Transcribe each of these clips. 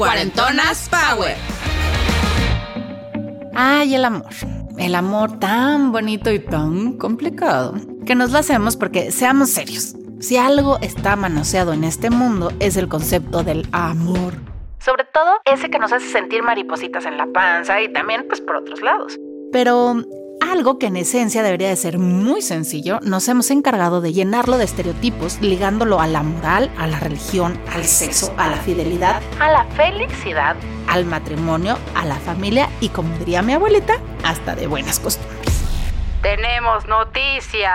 Cuarentonas Power. Ay, el amor. El amor tan bonito y tan complicado. Que nos lo hacemos porque seamos serios. Si algo está manoseado en este mundo es el concepto del amor. Sobre todo ese que nos hace sentir maripositas en la panza y también pues por otros lados. Pero algo que en esencia debería de ser muy sencillo, nos hemos encargado de llenarlo de estereotipos, ligándolo a la moral, a la religión, al sexo, a la fidelidad, a la felicidad, al matrimonio, a la familia y como diría mi abuelita, hasta de buenas costumbres. Tenemos noticias.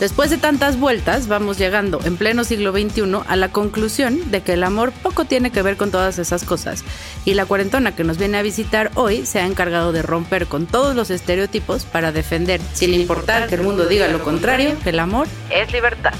Después de tantas vueltas, vamos llegando en pleno siglo XXI a la conclusión de que el amor poco tiene que ver con todas esas cosas. Y la cuarentona que nos viene a visitar hoy se ha encargado de romper con todos los estereotipos para defender, sin importar que el mundo diga lo contrario, que el amor es libertad.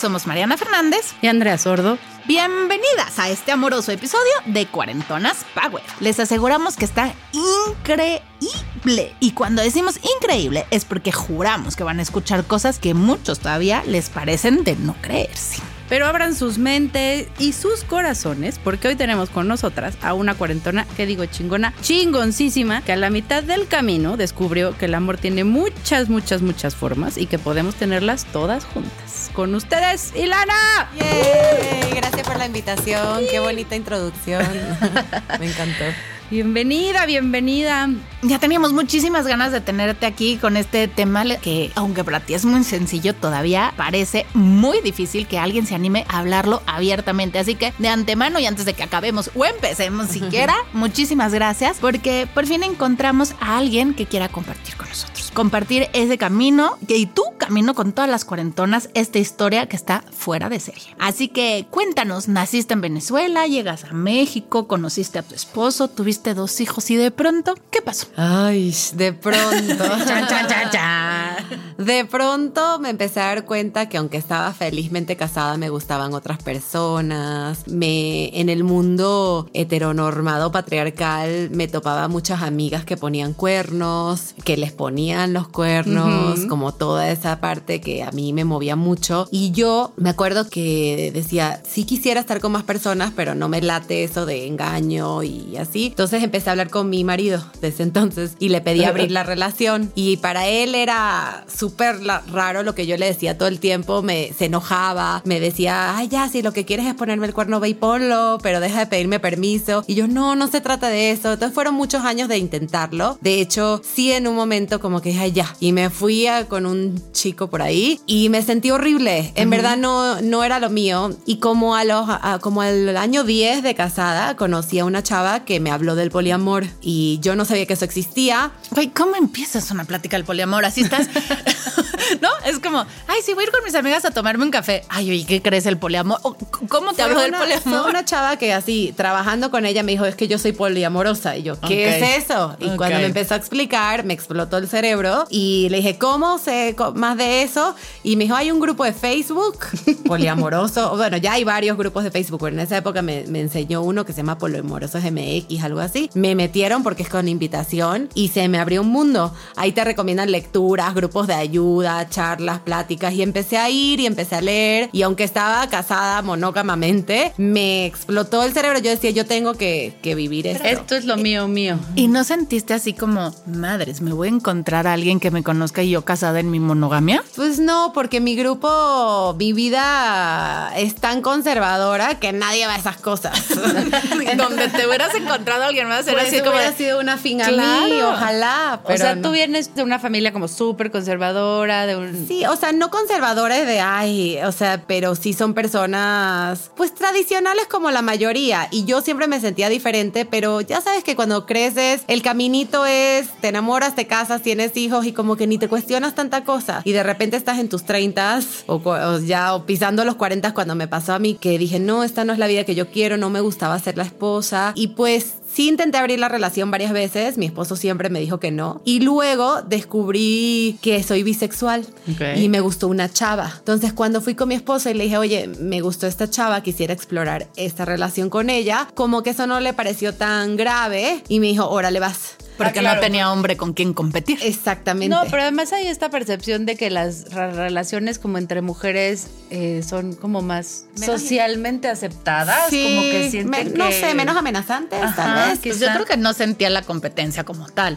Somos Mariana Fernández. Y Andrea Sordo, Bienvenidas a este amoroso episodio de Cuarentonas Power. Les aseguramos que está increíble. Y cuando decimos increíble es porque juramos que van a escuchar cosas que muchos todavía les parecen de no creerse. Pero abran sus mentes y sus corazones, porque hoy tenemos con nosotras a una cuarentona, que digo chingona, chingoncísima, que a la mitad del camino descubrió que el amor tiene muchas, muchas, muchas formas y que podemos tenerlas todas juntas. Con ustedes, Ilana. Yay, Gracias por la invitación. Qué bonita introducción. Me encantó. Bienvenida, bienvenida. Ya teníamos muchísimas ganas de tenerte aquí con este tema que, aunque para ti es muy sencillo, todavía parece muy difícil que alguien se anime a hablarlo abiertamente. Así que de antemano y antes de que acabemos o empecemos siquiera, muchísimas gracias porque por fin encontramos a alguien que quiera compartir con nosotros. Compartir ese camino que- y tu camino con todas las cuarentonas, esta historia que está fuera de serie. Así que cuéntanos, naciste en Venezuela, llegas a México, conociste a tu esposo, tuviste dos hijos y de pronto, ¿qué pasó? Ay, de pronto. Chan, chan, chan, chan. De pronto me empecé a dar cuenta que aunque estaba felizmente casada, me gustaban otras personas. Me, en el mundo heteronormado patriarcal, me topaba muchas amigas que ponían cuernos, que les ponían los cuernos, como toda esa parte que a mí me movía mucho. Y yo me acuerdo que decía, sí quisiera estar con más personas, pero no me late eso de engaño y así. Entonces empecé a hablar con mi marido desde entonces y le pedí abrir la relación. Y para él era súper raro lo que yo le decía todo el tiempo. Me, se enojaba, me decía, ay, ya, si lo que quieres es ponerme el cuerno, ve y ponlo, pero deja de pedirme permiso. Y yo, no, no se trata de eso. Entonces fueron muchos años de intentarlo. De hecho, sí, en un momento como que, ay, ya. Y me fui a- con un chico por ahí y me sentí horrible. En verdad no, no era lo mío. Y como, a los, a- como al año 10 de casada, conocí a una chava que me habló del poliamor y yo no sabía que eso existía. Güey, ¿cómo empiezas una plática del poliamor? Así estás. ¿No? Es como, ay, sí, voy a ir con mis amigas a tomarme un café. Ay, oye, ¿qué crees el poliamor? ¿Cómo te hablo del poliamor? Fue una chava que así, trabajando con ella, me dijo, es que yo soy poliamorosa. Y yo, ¿qué Ok. es eso? Y Ok. cuando me empezó a explicar, me explotó el cerebro y le dije, ¿cómo sé más de eso? Y me dijo, hay un grupo de Facebook poliamoroso. bueno, ya hay varios grupos de Facebook, pero en esa época me, me enseñó uno que se llama Poliamorosos MX, algo así. Me metieron porque es con invitación y se me abrió un mundo. Ahí te recomiendan lecturas, grupos de ayuda, charlas, pláticas y empecé a ir y empecé a leer y aunque estaba casada monógamamente, me explotó el cerebro. Yo decía, yo tengo que, que vivir esto. Esto es lo mío, mío. ¿Y no sentiste así como, madres, me voy a encontrar a alguien que me conozca y yo casada en mi monogamia? Pues no, porque mi grupo, mi vida es tan conservadora que nadie va a esas cosas. Donde te hubieras encontrado a alguien más, era Pues así como... hubiera sido una fin a mí, ojalá. o sea, no. tú vienes de una familia como súper conservadora, de un... Sí, o sea, no conservadores de ay, o sea, pero sí son personas, pues tradicionales como la mayoría. Y yo siempre me sentía diferente, pero ya sabes que cuando creces, el caminito es, te enamoras, te casas, tienes hijos y como que ni te cuestionas tanta cosa. Y de repente estás en tus 30 o, o ya o pisando los 40 cuando me pasó a mí, que dije, no, esta no es la vida que yo quiero, no me gustaba ser la esposa. Y pues Sí intenté abrir la relación varias veces, mi esposo siempre me dijo que no. Y luego descubrí que soy bisexual Ok. y me gustó una chava. Entonces cuando fui con mi esposo y le dije, oye, me gustó esta chava, quisiera explorar esta relación con ella, como que eso no le pareció tan grave y me dijo, órale vas. Porque Ah, claro. no tenía hombre con quien competir. Exactamente. No, pero además hay esta percepción de que las relaciones como entre mujeres eh, son como más Menos- socialmente aceptadas, Sí, como que sienten me- que... no sé, menos amenazantes, Ajá, tal vez. Pues yo creo que no sentía la competencia como tal.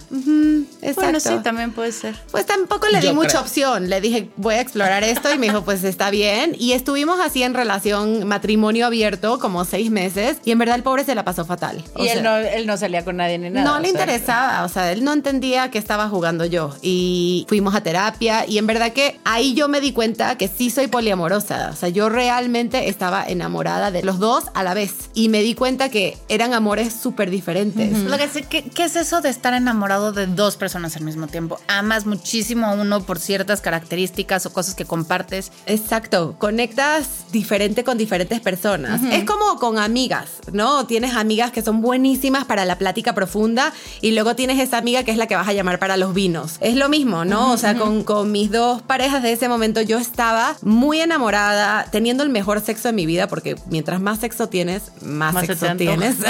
Exacto. Bueno, sí, también puede ser. Pues tampoco le di mucha opción. Le dije, voy a explorar esto y me dijo, pues está bien. Y estuvimos así en relación matrimonio abierto como seis meses y en verdad el pobre se la pasó fatal. O y él, sea, no, él no salía con nadie ni nada. no le sea, interesaba, o sea, él no entendía que estaba jugando yo y fuimos a terapia y en verdad que ahí yo me di cuenta que sí soy poliamorosa, o sea, yo realmente estaba enamorada de los dos a la vez y me di cuenta que eran amores súper diferentes. Lo que sé, ¿qué, qué es eso de estar enamorado de dos personas al mismo tiempo? Amas muchísimo a uno por ciertas características o cosas que compartes. Exacto, conectas diferente con diferentes personas. Es como con amigas, ¿no? Tienes amigas que son buenísimas para la plática profunda y luego tienes esa amiga que es la que vas a llamar para los vinos. Es lo mismo, ¿no? o sea, con, con mis dos parejas de ese momento yo estaba muy enamorada, teniendo el mejor sexo de mi vida, porque mientras más sexo tienes, más, Más se sexo tienes.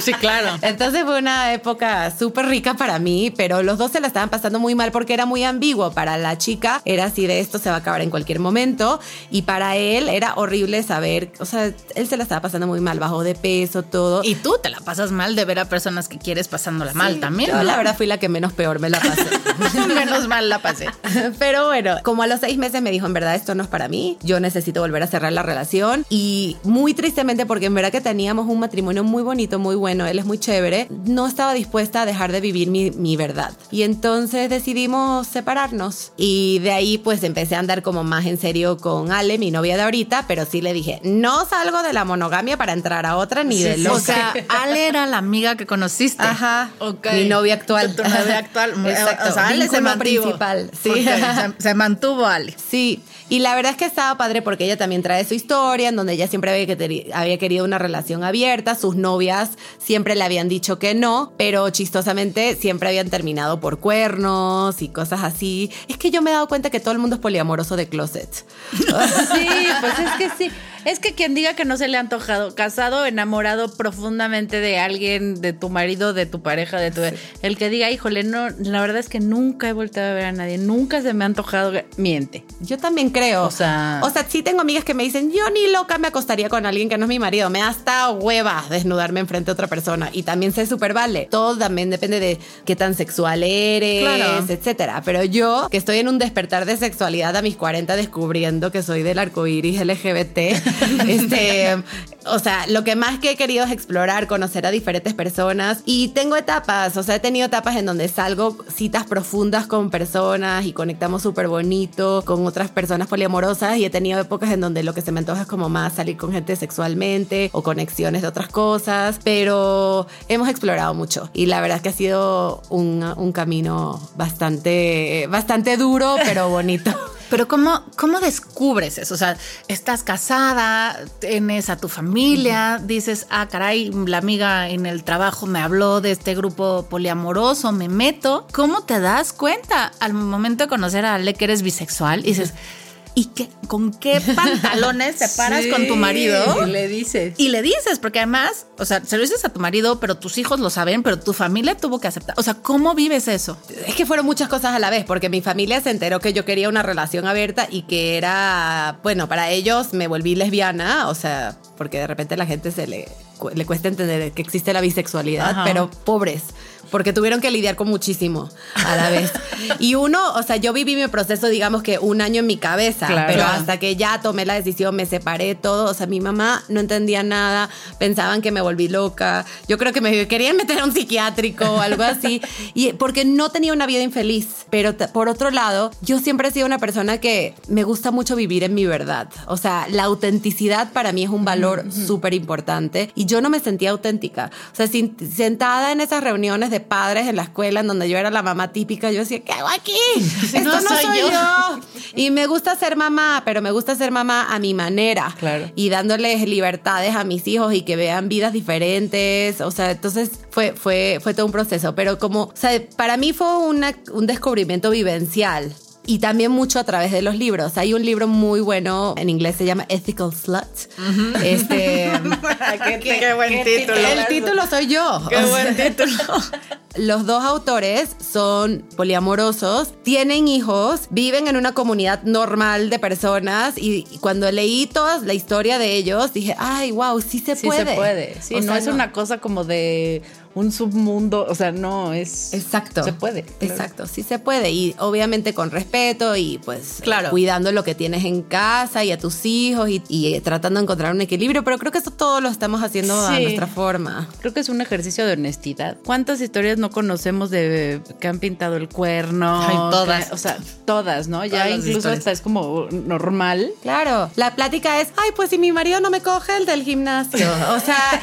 Sí, claro. Entonces fue una época súper rica para mí, pero los dos se la estaban pasando muy mal porque era muy ambiguo. Para la chica era así de esto se va a acabar en cualquier momento y para él era horrible saber, o sea, él se la estaba pasando muy mal, bajó de peso, todo. Y tú te la pasas mal de ver a personas que quieres pasándola mal Sí, también. Yo la verdad fui la que menos peor me la pasé. Menos mal la pasé. Pero bueno, como a los seis meses me dijo, en verdad esto no es para mí, yo necesito volver a cerrar la relación. Y muy tristemente, porque en verdad que teníamos un matrimonio muy bonito, muy bueno, él es muy chévere, no estaba dispuesta a dejar de vivir mi, mi verdad. Y entonces decidimos separarnos. Y de ahí pues empecé a andar como más en serio con Ale, mi novia de ahorita, pero sí le dije, no salgo de la monogamia para entrar a otra ni Sí, de sí, loca. O sea, Ale era la amiga que conociste. Ajá. Ok. Mi novia actual. Tu, tu novia actual. Exacto. O sea, Ale se mantuvo. principal. Sí. Se, se mantuvo Ale. Sí, y la verdad es que estaba padre porque ella también trae su historia, en donde ella siempre había, que había querido una relación abierta, sus novias siempre le habían dicho que no, pero chistosamente siempre habían terminado por cuernos y cosas así. Es que yo me he dado cuenta que todo el mundo es poliamoroso de closet. Sí, pues es que sí. Es que quien diga que no se le ha antojado, casado, enamorado profundamente de alguien, de tu marido, de tu pareja, de tu. El que diga, híjole, no, la verdad es que nunca he volteado a ver a nadie, nunca se me ha antojado, miente. Yo también creo. O sea- o sea, sí tengo amigas que me dicen, yo ni loca me acostaría con alguien que no es mi marido. Me da hasta hueva desnudarme enfrente de otra persona. Y también se super vale. Todo también depende de qué tan sexual eres, Claro. etcétera. Pero yo, que estoy en un despertar de sexualidad a mis 40 descubriendo que soy del arco iris LGBT, este, o sea, lo que más que he querido es explorar, conocer a diferentes personas. Y tengo etapas, o sea, he tenido etapas en donde salgo citas profundas con personas y conectamos súper bonito con otras personas poliamorosas. Y he tenido épocas en donde lo que se me antoja es como más salir con gente sexualmente o conexiones de otras cosas. Pero hemos explorado mucho y la verdad es que ha sido un, un camino bastante, bastante duro, pero bonito. Pero ¿cómo, ¿cómo descubres eso? O sea, estás casada, tienes a tu familia, dices, ah, caray, la amiga en el trabajo me habló de este grupo poliamoroso, me meto. ¿Cómo te das cuenta al momento de conocer a Ale que eres bisexual? Y dices, ¿y qué, con qué pantalones te paras con tu marido? Y le dices. Y le dices, porque además, o sea, se lo dices a tu marido, pero tus hijos lo saben, pero tu familia tuvo que aceptar. O sea, ¿cómo vives eso? Es que fueron muchas cosas a la vez, porque mi familia se enteró que yo quería una relación abierta y que era, bueno, para ellos me volví lesbiana, o sea, porque de repente a la gente se le, le cuesta entender que existe la bisexualidad, Ajá. pero pobres, porque tuvieron que lidiar con muchísimo a la vez. Y uno, o sea, yo viví mi proceso, digamos que un año en mi cabeza, Claro. pero hasta que ya tomé la decisión, me separé todo, o sea, mi mamá no entendía nada, pensaban que me volví loca, yo creo que me querían meter a un psiquiátrico o algo así, y porque no tenía una vida infeliz, pero por otro lado, yo siempre he sido una persona que me gusta mucho vivir en mi verdad, o sea, la autenticidad para mí es un valor súper importante y yo no me sentía auténtica, o sea, sin- sentada en esas reuniones de padres en la escuela en donde yo era la mamá típica, yo decía, ¿qué hago aquí? Esto no, No soy soy yo. yo. Y me gusta ser mamá, pero me gusta ser mamá a mi manera. Claro. Y dándoles libertades a mis hijos y que vean vidas diferentes. O sea, entonces fue, fue, fue todo un proceso. Pero como, o sea, para mí fue una- un descubrimiento vivencial. Y también mucho a través de los libros. Hay un libro muy bueno, en inglés se llama Ethical Slut. Este, qué, qué buen título. el título soy yo. Qué O buen sea, título. Los dos autores son poliamorosos, tienen hijos, viven en una comunidad normal de personas y y cuando leí toda la historia de ellos dije, ay, wow, sí se Sí puede. se puede. Sí, O no sea, es una cosa como de un submundo, o sea, no, es... Exacto. Se puede. claro. Exacto, sí se puede. Y obviamente con respeto y pues Claro. cuidando lo que tienes en casa y a tus hijos y, y, eh, tratando de encontrar un equilibrio. Pero creo que eso todo lo estamos haciendo a nuestra forma. Creo que es un ejercicio de honestidad. ¿Cuántas historias no conocemos de que han pintado el cuerno? Ay, todas. Que- o sea, todas, ¿no? Ya Todas incluso historias. hasta es como normal. Claro, la plática es, ay, pues si mi marido no me coge el del gimnasio. O sea,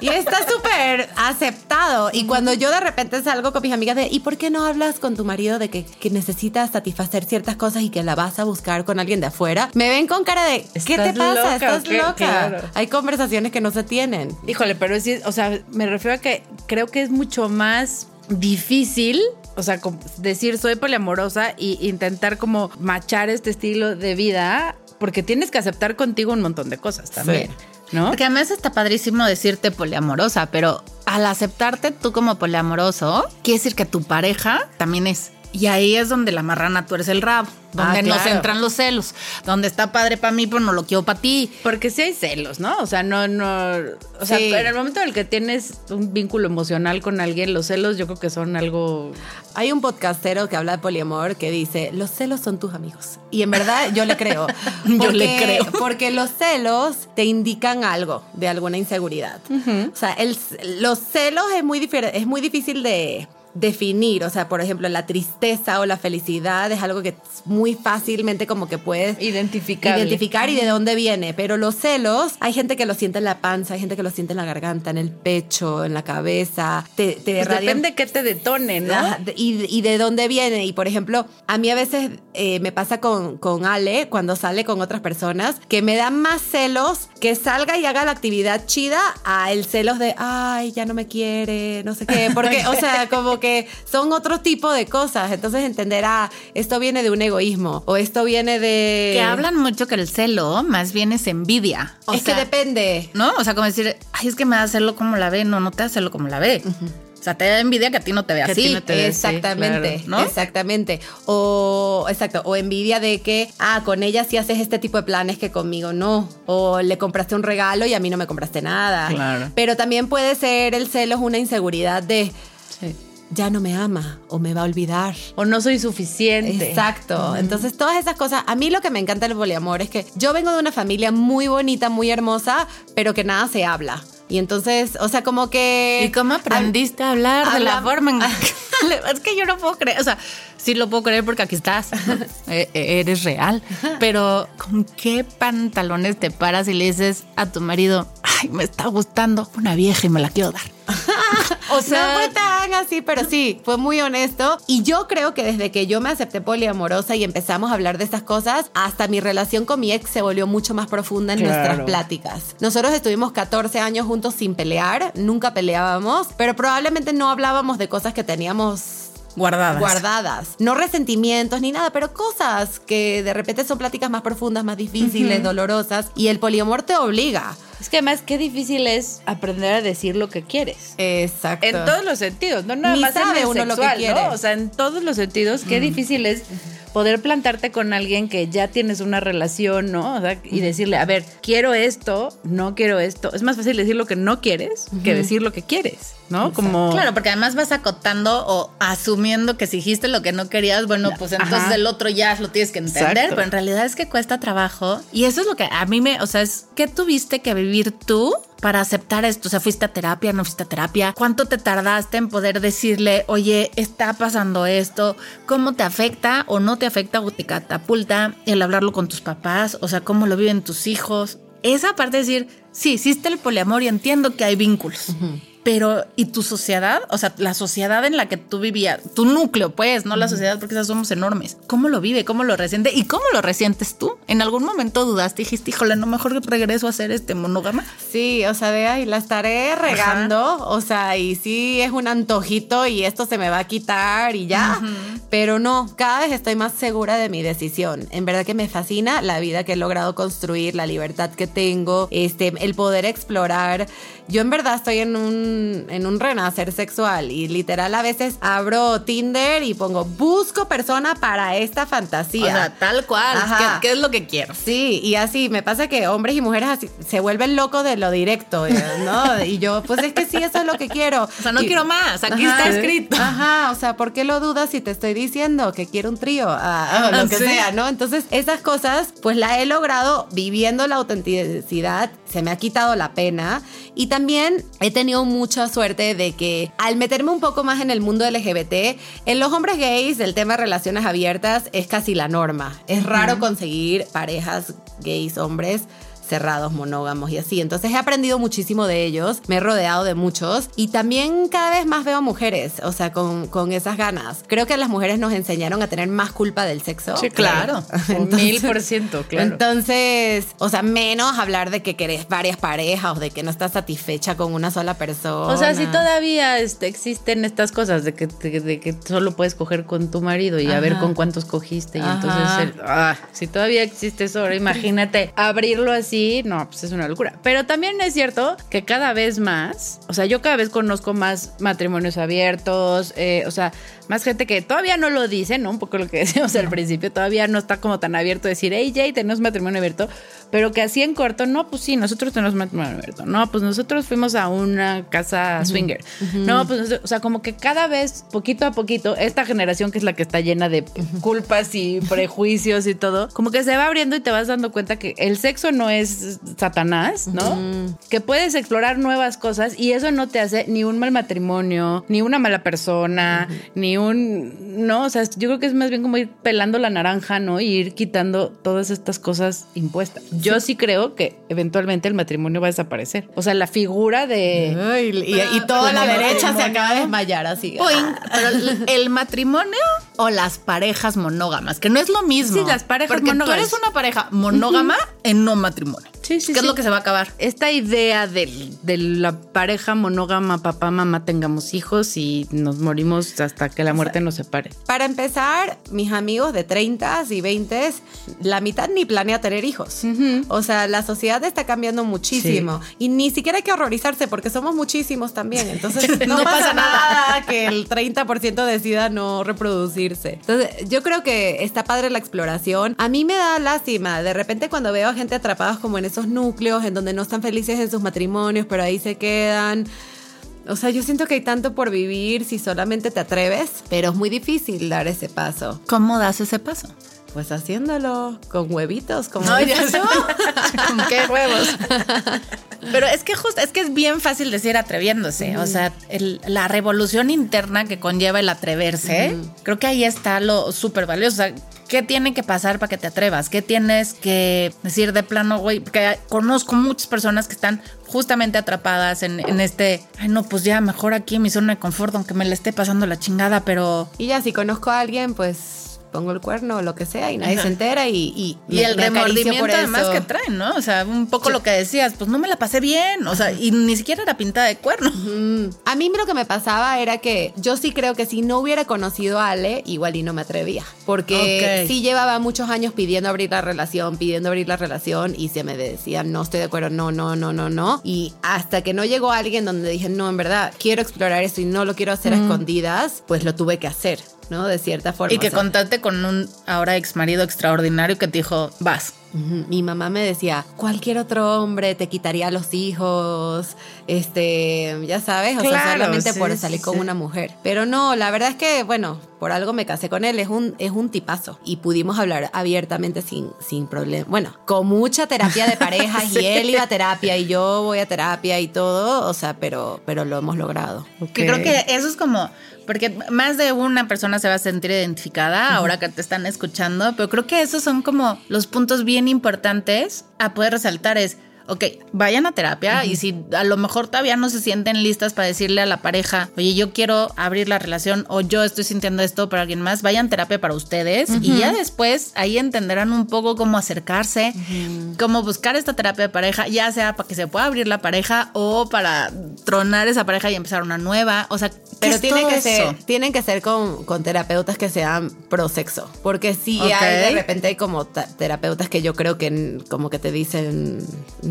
y, y está súper aceptado. Y cuando yo de repente salgo con mis amigas de, ¿y por qué no hablas con tu marido de que, que necesitas satisfacer ciertas cosas y que la vas a buscar con alguien de afuera? Me ven con cara de, ¿qué te ¿Estás pasa? loca ¿Estás qué? loca? Claro. Hay conversaciones que no se tienen. Híjole, pero sí, o sea, me refiero a que creo que es mucho más difícil, o sea, decir soy poliamorosa y intentar como machar este estilo de vida, porque tienes que aceptar contigo un montón de cosas también, ¿no? Porque además está padrísimo decirte poliamorosa, pero al aceptarte tú como poliamoroso, quiere decir que tu pareja también es. Y ahí es donde la marrana tú eres el rabo, donde Ah, nos claro. entran los celos, donde está padre para mí, pero no lo quiero para ti. Porque sí hay celos, ¿no? O sea, no, no. O sea, Sí. en el momento en el que tienes un vínculo emocional con alguien, los celos yo creo que son algo. Hay un podcastero que habla de poliamor que dice, los celos son tus amigos. Y en verdad yo le creo. Yo le creo. Porque los celos te indican algo de alguna inseguridad. O sea, el- los celos es muy, es muy difícil de definir. O sea, por ejemplo, la tristeza o la felicidad es algo que muy fácilmente como que puedes Identificable. identificar y de dónde viene. Pero los celos, hay gente que lo siente en la panza, hay gente que lo siente en la garganta, en el pecho, en la cabeza. Te, te Pues depende qué te detone, ¿no? Ajá, de- y, y de dónde viene. Y por ejemplo, a mí a veces eh, me pasa con, con Ale cuando sale con otras personas que me dan más celos que salga y haga la actividad chida a el celos de, ay, ya no me quiere, no sé qué. Porque, o sea, como que son otro tipo de cosas. Entonces entender, ah, esto viene de un egoísmo o esto viene de... Que hablan mucho que el celo más bien es envidia. O es sea, que depende. ¿No? O sea, como decir, ay, es que me da celo como la ve. No, no te da celo como la ve. Sea, te da envidia que a ti no te ve Que así. no te ve así, Exactamente, claro, ¿no? exactamente. O exacto, o envidia de que, ah, con ella sí haces este tipo de planes que conmigo no. O le compraste un regalo y a mí no me compraste nada. Claro. Pero también puede ser el celos una inseguridad de Sí. ya no me ama o me va a olvidar. O no soy suficiente. Exacto. Entonces, todas esas cosas. A mí lo que me encanta del poliamor es que yo vengo de una familia muy bonita, muy hermosa, pero que nada se habla. Y entonces, o sea, como que. ¿Y cómo aprendiste a hablar de la forma en Es que yo no puedo creer, o sea, sí lo puedo creer porque aquí estás, Eh, eh, eres real, pero ¿con qué pantalones te paras y le dices a tu marido, ay, me está gustando una vieja y me la quiero dar? O sea, no fue tan así, pero sí, fue muy honesto. Y yo creo que desde que yo me acepté poliamorosa y empezamos a hablar de estas cosas, hasta mi relación con mi ex se volvió mucho más profunda en Claro. nuestras pláticas. Nosotros estuvimos 14 años juntos sin pelear, nunca peleábamos, pero probablemente no hablábamos de cosas que teníamos guardadas. Guardadas. No resentimientos ni nada, pero cosas que de repente son pláticas más profundas, más difíciles, dolorosas. Y el poliamor te obliga. Es que además qué difícil es aprender a decir lo que quieres. Exacto. En todos los sentidos, no nada Ni más en sabe el uno lo que quiere. ¿no? O sea, en todos los sentidos, qué difícil es poder plantarte con alguien que ya tienes una relación, ¿no? O sea, y decirle, a ver, quiero esto, no quiero esto. Es más fácil decir lo que no quieres que decir lo que quieres, ¿no? Como Claro, porque además vas acotando o asumiendo que si dijiste lo que no querías, bueno, pues entonces Ajá. el otro ya lo tienes que entender, Exacto. pero en realidad es que cuesta trabajo. Y eso es lo que a mí me, o sea, es que tuviste que vivir tú para aceptar esto. O sea, fuiste a terapia, no fuiste a terapia. ¿Cuánto te tardaste en poder decirle, oye, está pasando esto? ¿Cómo te afecta o no te afecta o te catapulta el hablarlo con tus papás? O sea, ¿cómo lo viven tus hijos? Esa parte de decir, sí, existe el poliamor y entiendo que hay vínculos. Pero, ¿y tu sociedad? O sea, la sociedad en la que tú vivías, tu núcleo, pues, no la sociedad, porque esas somos enormes. ¿Cómo lo vive? ¿Cómo lo resiente? ¿Y cómo lo resientes tú? ¿En algún momento dudaste y dijiste, híjole, no mejor que regreso a ser este monógama? Sí, o sea, de ahí la estaré regando, o sea, y sí es un antojito y esto se me va a quitar y ya, pero no, cada vez estoy más segura de mi decisión. En verdad que me fascina la vida que he logrado construir, la libertad que tengo, este, el poder explorar. Yo en verdad estoy en un, en un renacer sexual y literal a veces abro Tinder y pongo, busco persona para esta fantasía. O sea, tal cual. ¿Qué, qué es lo que quiero? Sí, y así me pasa que hombres y mujeres así se vuelven locos de lo directo, eh, ¿no? Y yo, pues es que sí, eso es lo que quiero. O sea, no Y- quiero más. Aquí Ajá. está escrito. Ajá, o sea, ¿por qué lo dudas si te estoy diciendo que quiero un trío? Ah, o lo que Sí. sea, ¿no? Entonces, esas cosas, pues la he logrado viviendo la autenticidad, se me ha quitado la pena y también he tenido mucha suerte de que al meterme un poco más en el mundo LGBT, en los hombres gays el tema de relaciones abiertas es casi la norma. Es raro conseguir parejas gays hombres cerrados, monógamos y así. Entonces he aprendido muchísimo de ellos, me he rodeado de muchos y también cada vez más veo mujeres, o sea, con, con esas ganas. Creo que las mujeres nos enseñaron a tener más culpa del sexo. Sí, claro. mil por ciento, claro. Entonces, o sea, menos hablar de que querés varias parejas o de que no estás satisfecha con una sola persona. O sea, si todavía este, existen estas cosas de que, de, de que solo puedes coger con tu marido y a ver con cuántos cogiste. Y Ajá. entonces, el- ah, si todavía existe eso, ahora imagínate abrirlo así, no, pues es una locura. Pero también es cierto que cada vez más, o sea, yo cada vez conozco más matrimonios abiertos, eh, o sea, más gente que todavía no lo dice, ¿no? Un poco lo que decíamos al principio, todavía no está como tan abierto decir, hey, Jay, tenemos matrimonio abierto, pero que así en corto, no, pues sí, nosotros tenemos matrimonio abierto, no, pues nosotros fuimos a una casa swinger, no, pues, o sea, como que cada vez, poquito a poquito, esta generación que es la que está llena de culpas y prejuicios y todo, como que se va abriendo y te vas dando cuenta que el sexo no es Satanás, ¿no? Que puedes explorar nuevas cosas y eso no te hace ni un mal matrimonio, ni una mala persona, ni un... No, o sea, yo creo que es más bien como ir pelando la naranja, ¿no? Y ir quitando todas estas cosas impuestas. Yo sí creo que eventualmente el matrimonio va a desaparecer. O sea, la figura de... Ay, y, y toda la derecha se acaba de desmayar así. Point, pero el, matrimonio o las parejas monógamas, que no es lo mismo. Sí, las parejas Porque monógamas. tú eres una pareja monógama en no matrimonio. Sí, sí, ¿Qué es sí. lo que se va a acabar? Esta idea del- de, la pareja monógama, papá, mamá, tengamos hijos y nos morimos hasta que la muerte nos separe. Para empezar, mis amigos de 30 y 20, la mitad ni planea tener hijos. O sea, la sociedad está cambiando muchísimo. Y ni siquiera hay que horrorizarse porque somos muchísimos también. Entonces, no, No pasa, pasa nada que el 30% decida no reproducirse. Entonces, yo creo que está padre la exploración. A mí me da lástima. De repente, cuando veo a gente atrapadas como en esos núcleos, en donde no están felices en sus matrimonios, pero ahí se quedan. O sea, yo siento que hay tanto por vivir si solamente te atreves, pero es muy difícil dar ese paso. ¿Cómo das ese paso? Pues haciéndolo con huevitos, como No, ya. ¿Con qué huevos? Pero es que justo, es que es bien fácil decir atreviéndose. O sea, el- la revolución interna que conlleva el atreverse, creo que ahí está lo súper valioso. O sea, ¿qué tiene que pasar para que te atrevas? ¿Qué tienes que decir de plano, güey? Porque conozco muchas personas que están justamente atrapadas en, en este, ay, no, pues ya mejor aquí en mi zona de confort, aunque me la esté pasando la chingada, pero Y ya, si conozco a alguien, pues pongo el cuerno o lo que sea y nadie se entera y... Y, y el remordimiento además que traen, ¿no? O sea, un poco lo que decías, pues no me la pasé bien, o sea, y ni siquiera era pintada de cuerno. A mí lo que me pasaba era que yo sí creo que si no hubiera conocido a Ale, igual y no me atrevía, porque sí llevaba muchos años pidiendo abrir la relación, pidiendo abrir la relación y se me decía, no estoy de acuerdo, no, no, no, no, no. Y hasta que no llegó alguien donde dije, no, en verdad, quiero explorar esto y no lo quiero hacer a escondidas, pues lo tuve que hacer. ¿No? De cierta forma. Y que contaste con un ahora ex marido extraordinario que te dijo, vas. Mi mamá me decía, cualquier otro hombre te quitaría los hijos, este, ya sabes, o sea, solamente por salir con una mujer. Pero no, la verdad es que, bueno, por algo me casé con él, es un, es un tipazo. Y pudimos hablar abiertamente sin, sin problema. Bueno, con mucha terapia de parejas y él iba a terapia y yo voy a terapia y todo, o sea, pero, pero lo hemos logrado. creo que eso es como porque más de una persona se va a sentir identificada ahora que te están escuchando, pero creo que esos son como los puntos bien importantes a poder resaltar es ok, vayan a terapia y si a lo mejor todavía no se sienten listas para decirle a la pareja, oye, yo quiero abrir la relación o yo estoy sintiendo esto para alguien más, vayan a terapia para ustedes y ya después ahí entenderán un poco cómo acercarse, cómo buscar esta terapia de pareja, ya sea para que se pueda abrir la pareja o para tronar esa pareja y empezar una nueva. O sea, pero tiene que ser, tienen que ser con, con, terapeutas que sean pro sexo, porque si hay de repente hay como terapeutas que yo creo que como que te dicen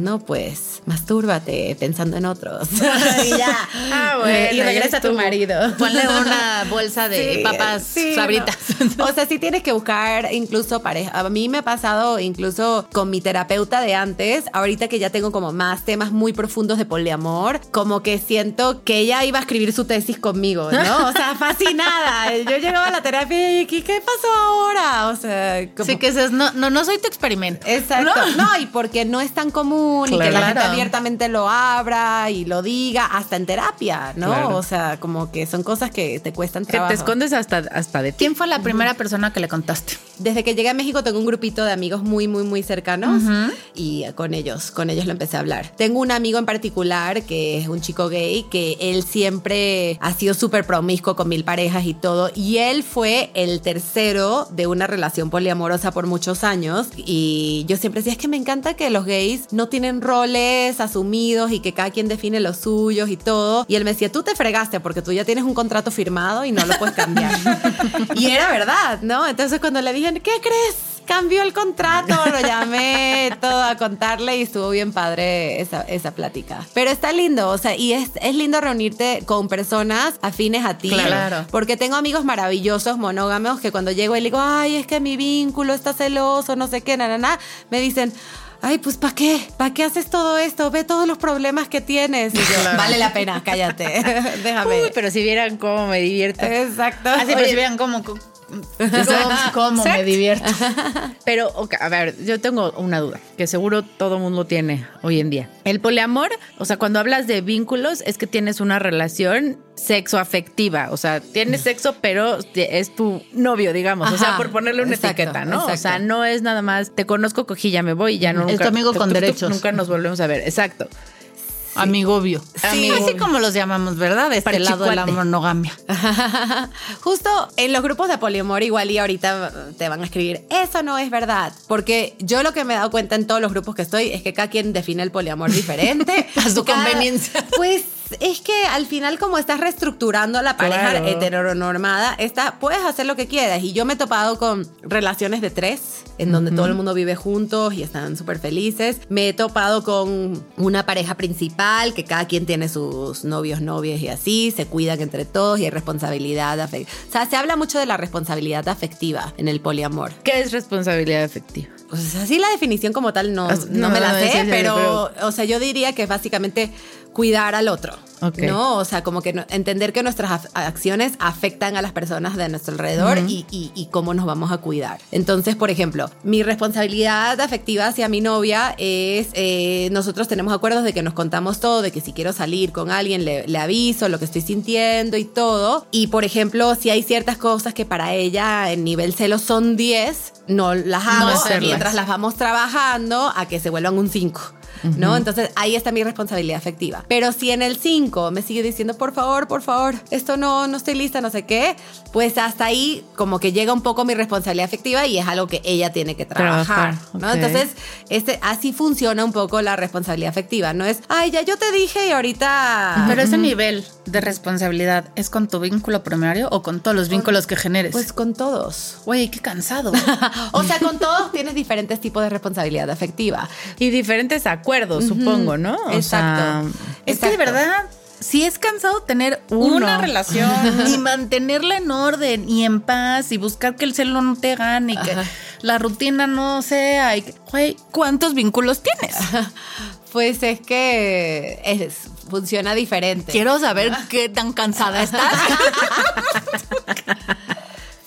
no, pues, mastúrbate pensando en otros. y ya. Ah, bueno, y regresa a tu marido. Ponle una bolsa de papas sabritas. o sea, sí tienes que buscar incluso pareja. A mí me ha pasado incluso con mi terapeuta de antes, ahorita que ya tengo como más temas muy profundos de poliamor, como que siento que ella iba a escribir su tesis conmigo, ¿no? O sea, fascinada. Yo llegaba a la terapia y ¿qué, qué pasó ahora? O sea, como... Sí, que es, no, no, no soy tu experimento. Exacto. no, y porque no es tan común y que la gente abiertamente lo abra y lo diga, hasta en terapia, ¿no? O sea, como que son cosas que te cuestan trabajo. Que te escondes hasta, hasta de ¿Quién fue la primera persona que le contaste? Desde que llegué a México tengo un grupito de amigos muy, muy, muy cercanos y con ellos, con ellos lo empecé a hablar. Tengo un amigo en particular que es un chico gay que él siempre ha sido súper promiscuo con mil parejas y todo y él fue el tercero de una relación poliamorosa por muchos años y yo siempre decía es que me encanta que los gays no tienen roles asumidos y que cada quien define los suyos y todo. Y él me decía, tú te fregaste porque tú ya tienes un contrato firmado y no lo puedes cambiar. y era verdad, ¿no? Entonces cuando le dije, ¿qué crees? cambió el contrato, lo llamé todo a contarle y estuvo bien padre esa, esa plática. Pero está lindo, o sea, y es, es lindo reunirte con personas afines a ti. Claro. Porque tengo amigos maravillosos, monógamos, que cuando llego y le digo, ay, es que mi vínculo está celoso, no sé qué, nada, nada, me dicen, ay, pues ¿para qué? ¿Para qué haces todo esto? Ve todos los problemas que tienes. Y yo, vale la pena, cállate. Déjame. Uy, pero si vieran cómo me divierto. Exacto. Así, pero si vieran cómo cómo me divierto. Pero, a ver, yo tengo una duda que seguro todo mundo tiene hoy en día. El poliamor, o sea, cuando hablas de vínculos, es que tienes una relación sexoafectiva. O sea, tienes sexo, pero es tu novio, digamos. o sea, por ponerle una etiqueta, ¿no? O sea, no es nada más te conozco, cogí, ya me voy y ya no. Es tu amigo con derechos. Nunca nos volvemos a ver. Exacto. Amigobio. Sí. Así como los llamamos, ¿verdad? De este lado de la monogamia. Justo en los grupos de poliamor igual y ahorita te van a escribir, eso no es verdad. Porque yo lo que me he dado cuenta en todos los grupos que estoy es que cada quien define el poliamor diferente. a su conveniencia. Pues es que al final como estás reestructurando la pareja heteronormada, está, puedes hacer lo que quieras. Y yo me he topado con relaciones de tres, en donde todo el mundo vive juntos y están súper felices. Me he topado con una pareja principal, que cada quien tiene sus novios, novias y así, se cuidan entre todos y hay responsabilidad afectiva. O sea, se habla mucho de la responsabilidad afectiva en el poliamor. ¿Qué es responsabilidad afectiva? Pues así la definición como tal no, no, me la sé, pero, o sea, yo diría que básicamente cuidar al otro. ¿No? O sea, como que entender que nuestras acciones afectan a las personas de nuestro alrededor y, y, cómo nos vamos a cuidar. Entonces, por ejemplo, mi responsabilidad afectiva hacia mi novia es, eh, nosotros tenemos acuerdos de que nos contamos todo, de que si quiero salir con alguien le, le, aviso lo que estoy sintiendo y todo. Y, por ejemplo, si hay ciertas cosas que para ella en nivel celo son 10, no las hago mientras las vamos trabajando a que se vuelvan un 5. ¿no? Entonces ahí está mi responsabilidad afectiva. Pero si en el 5 me sigue diciendo, por favor, por favor, esto no, no estoy lista, no sé qué, pues hasta ahí como que llega un poco mi responsabilidad afectiva y es algo que ella tiene que trabajar, Trabajar, ¿no? ok. Entonces, este, así funciona un poco la responsabilidad afectiva, no es, ay, ya yo te dije y ahorita... Pero ese nivel de responsabilidad es con tu vínculo primario o con todos los vínculos que generes. Pues con todos. Güey, qué cansado. o sea, con todos tienes diferentes tipos de responsabilidad afectiva. Y diferentes acuerdos, supongo, ¿no? O Exacto. Es que de verdad, sí es cansado tener Uno. una relación y mantenerla en orden y en paz y buscar que el celo no te gane y que Ajá. la rutina no sea. Y que- güey, ¿cuántos vínculos tienes? Pues es que es- funciona diferente. Quiero saber qué tan cansada estás.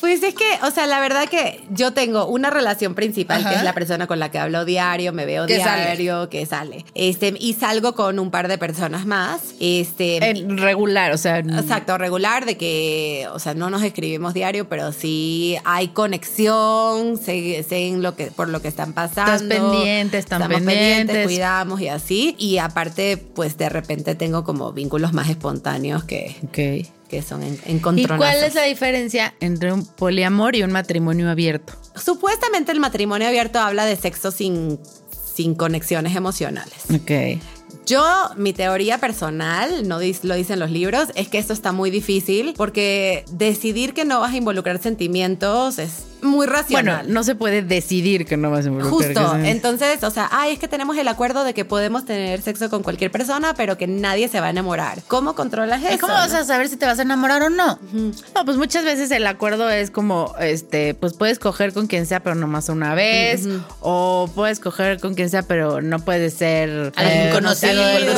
Pues es que, o sea, la verdad que yo tengo una relación principal, que Ajá. es la persona con la que hablo diario, me veo Que sale. diario, que sale. Este, y salgo con un par de personas más. Este. El regular, o sea. Exacto, regular, de que, o sea, no nos escribimos diario, pero sí hay conexión, sé, sé en lo que, por lo que están pasando. Estás pendiente, están Estamos pendientes. cuidamos y así. Y aparte, pues de repente tengo como vínculos más espontáneos que, Ok. Que son en, ¿Y encontronazos. cuál es la diferencia entre un poliamor y un matrimonio abierto? Supuestamente el matrimonio abierto habla de sexo sin, sin conexiones emocionales. Ok. Yo, mi teoría personal, no lo dicen los libros, es que esto está muy difícil porque decidir que no vas a involucrar sentimientos es muy Bueno, racional. no se puede decidir que no vas a involucrar. Justo, entonces, o sea, ay, es que tenemos el acuerdo de que podemos tener sexo con cualquier persona, pero que nadie se va a enamorar. ¿Cómo controlas eso? ¿Cómo vas a saber si te vas a enamorar o no? No, pues muchas veces el acuerdo es como, este, pues puedes coger con quien sea, pero nomás una vez. O puedes coger con quien sea, pero no puede ser Alguien eh, conocido del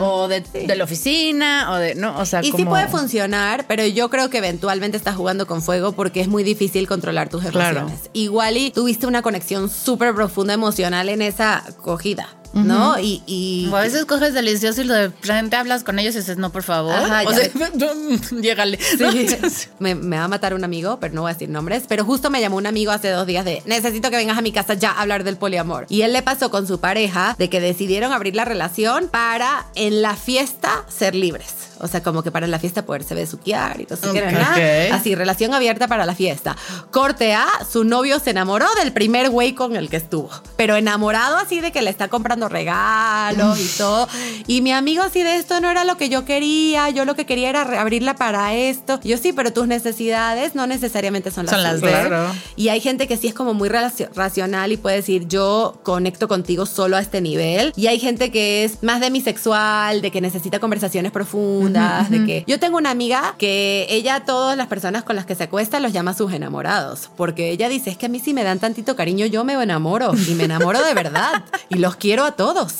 o de, de la oficina, o de, no, o sea, Y sí puede funcionar, pero yo creo que eventualmente estás jugando con fuego porque es muy difícil controlar tus Claro. emociones. Igual y tuviste una conexión súper profunda emocional en esa cogida, ¿no? Y, y- O a veces coges delicioso y de frente hablas con ellos y dices, no, por favor. Ajá, o sea, llégale. Sí. me, me va a matar un amigo, pero no voy a decir nombres. Pero justo me llamó un amigo hace dos días de necesito que vengas a mi casa ya a hablar del poliamor. Y él le pasó con su pareja de que decidieron abrir la relación para en la fiesta ser libres. O sea, como que para en la fiesta poderse besuquear y no sé qué, Ok. ¿verdad? Ok. Así, relación abierta para la fiesta. Corte A, su novio se enamoró del primer güey con el que estuvo. Pero enamorado así de que le está comprando regalos y todo. Y mi amigo así de esto no era lo que yo quería. Yo lo que quería era abrirla para esto. Yo sí, pero tus necesidades no necesariamente son las Son las suyas. de- Claro. Y hay gente que sí es como muy racional y puede decir, yo conecto contigo solo a este nivel. Y hay gente que es más demisexual, de que necesita conversaciones profundas, de que... Yo tengo una amiga que ella a todas las personas con las que se acuesta los llama sus enamorados. Porque ella dice, es que a mí si me dan tantito cariño, yo me enamoro. Y me enamoro de verdad. Y los quiero a todos.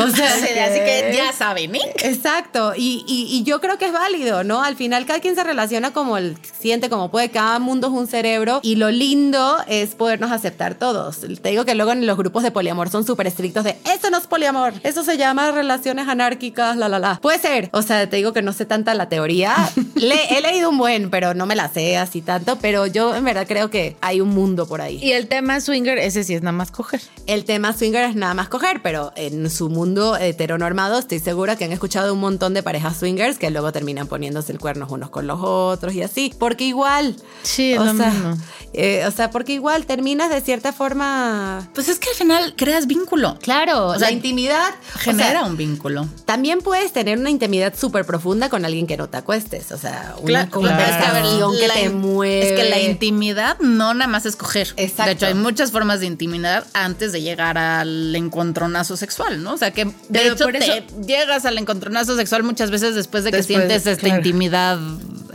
O sea, Así que ya saben, ¿eh? Exacto, y, y- y yo creo que es válido, ¿no? Al final cada quien se relaciona como él siente, como puede, cada mundo es un cerebro y lo lindo es podernos aceptar todos. Te digo que luego en los grupos de poliamor son súper estrictos de, eso no es poliamor, eso se llama relaciones anárquicas, la, la, la. Puede ser, o sea, te digo que no sé tanta la teoría, Le- he leído un buen, pero no me la sé así tanto, pero yo en verdad creo que hay un mundo por ahí. Y el tema swinger, ese sí es nada más coger. El tema swinger es nada más coger, pero en su mundo heteronormado estoy segura que han escuchado un montón de parejas swingers que luego terminan poniéndose el cuernos unos con los otros y así. Porque igual. Sí, es o lo sea, mismo. eh, o sea, porque igual terminas de cierta forma. Pues es que al final creas vínculo. Claro, O sea, la intimidad Genera o sea, un vínculo. También puedes tener una intimidad súper profunda con alguien que no te acuestes. O sea, una Claro, conversación que la te mueve. Es que la intimidad no nada más es coger. Exacto. De hecho, hay muchas formas de intimidad antes de llegar al encontronazo sexual, ¿no? O sea que de Pero hecho por eso- te llegas al encontronazo sexual muchas veces después de que Después, sientes esta claro. intimidad.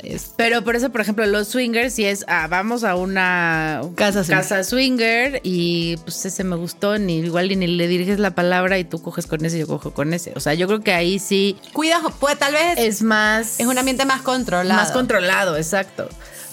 es- Pero por eso, por ejemplo, los swingers, si es, ah, vamos a una Casa swinger. casa swinger y pues ese me gustó, ni igual y ni le diriges la palabra y tú coges con ese y yo cojo con ese. O sea, yo creo que ahí sí Cuida, pues tal vez es, es más... un ambiente más controlado. Más controlado, exacto.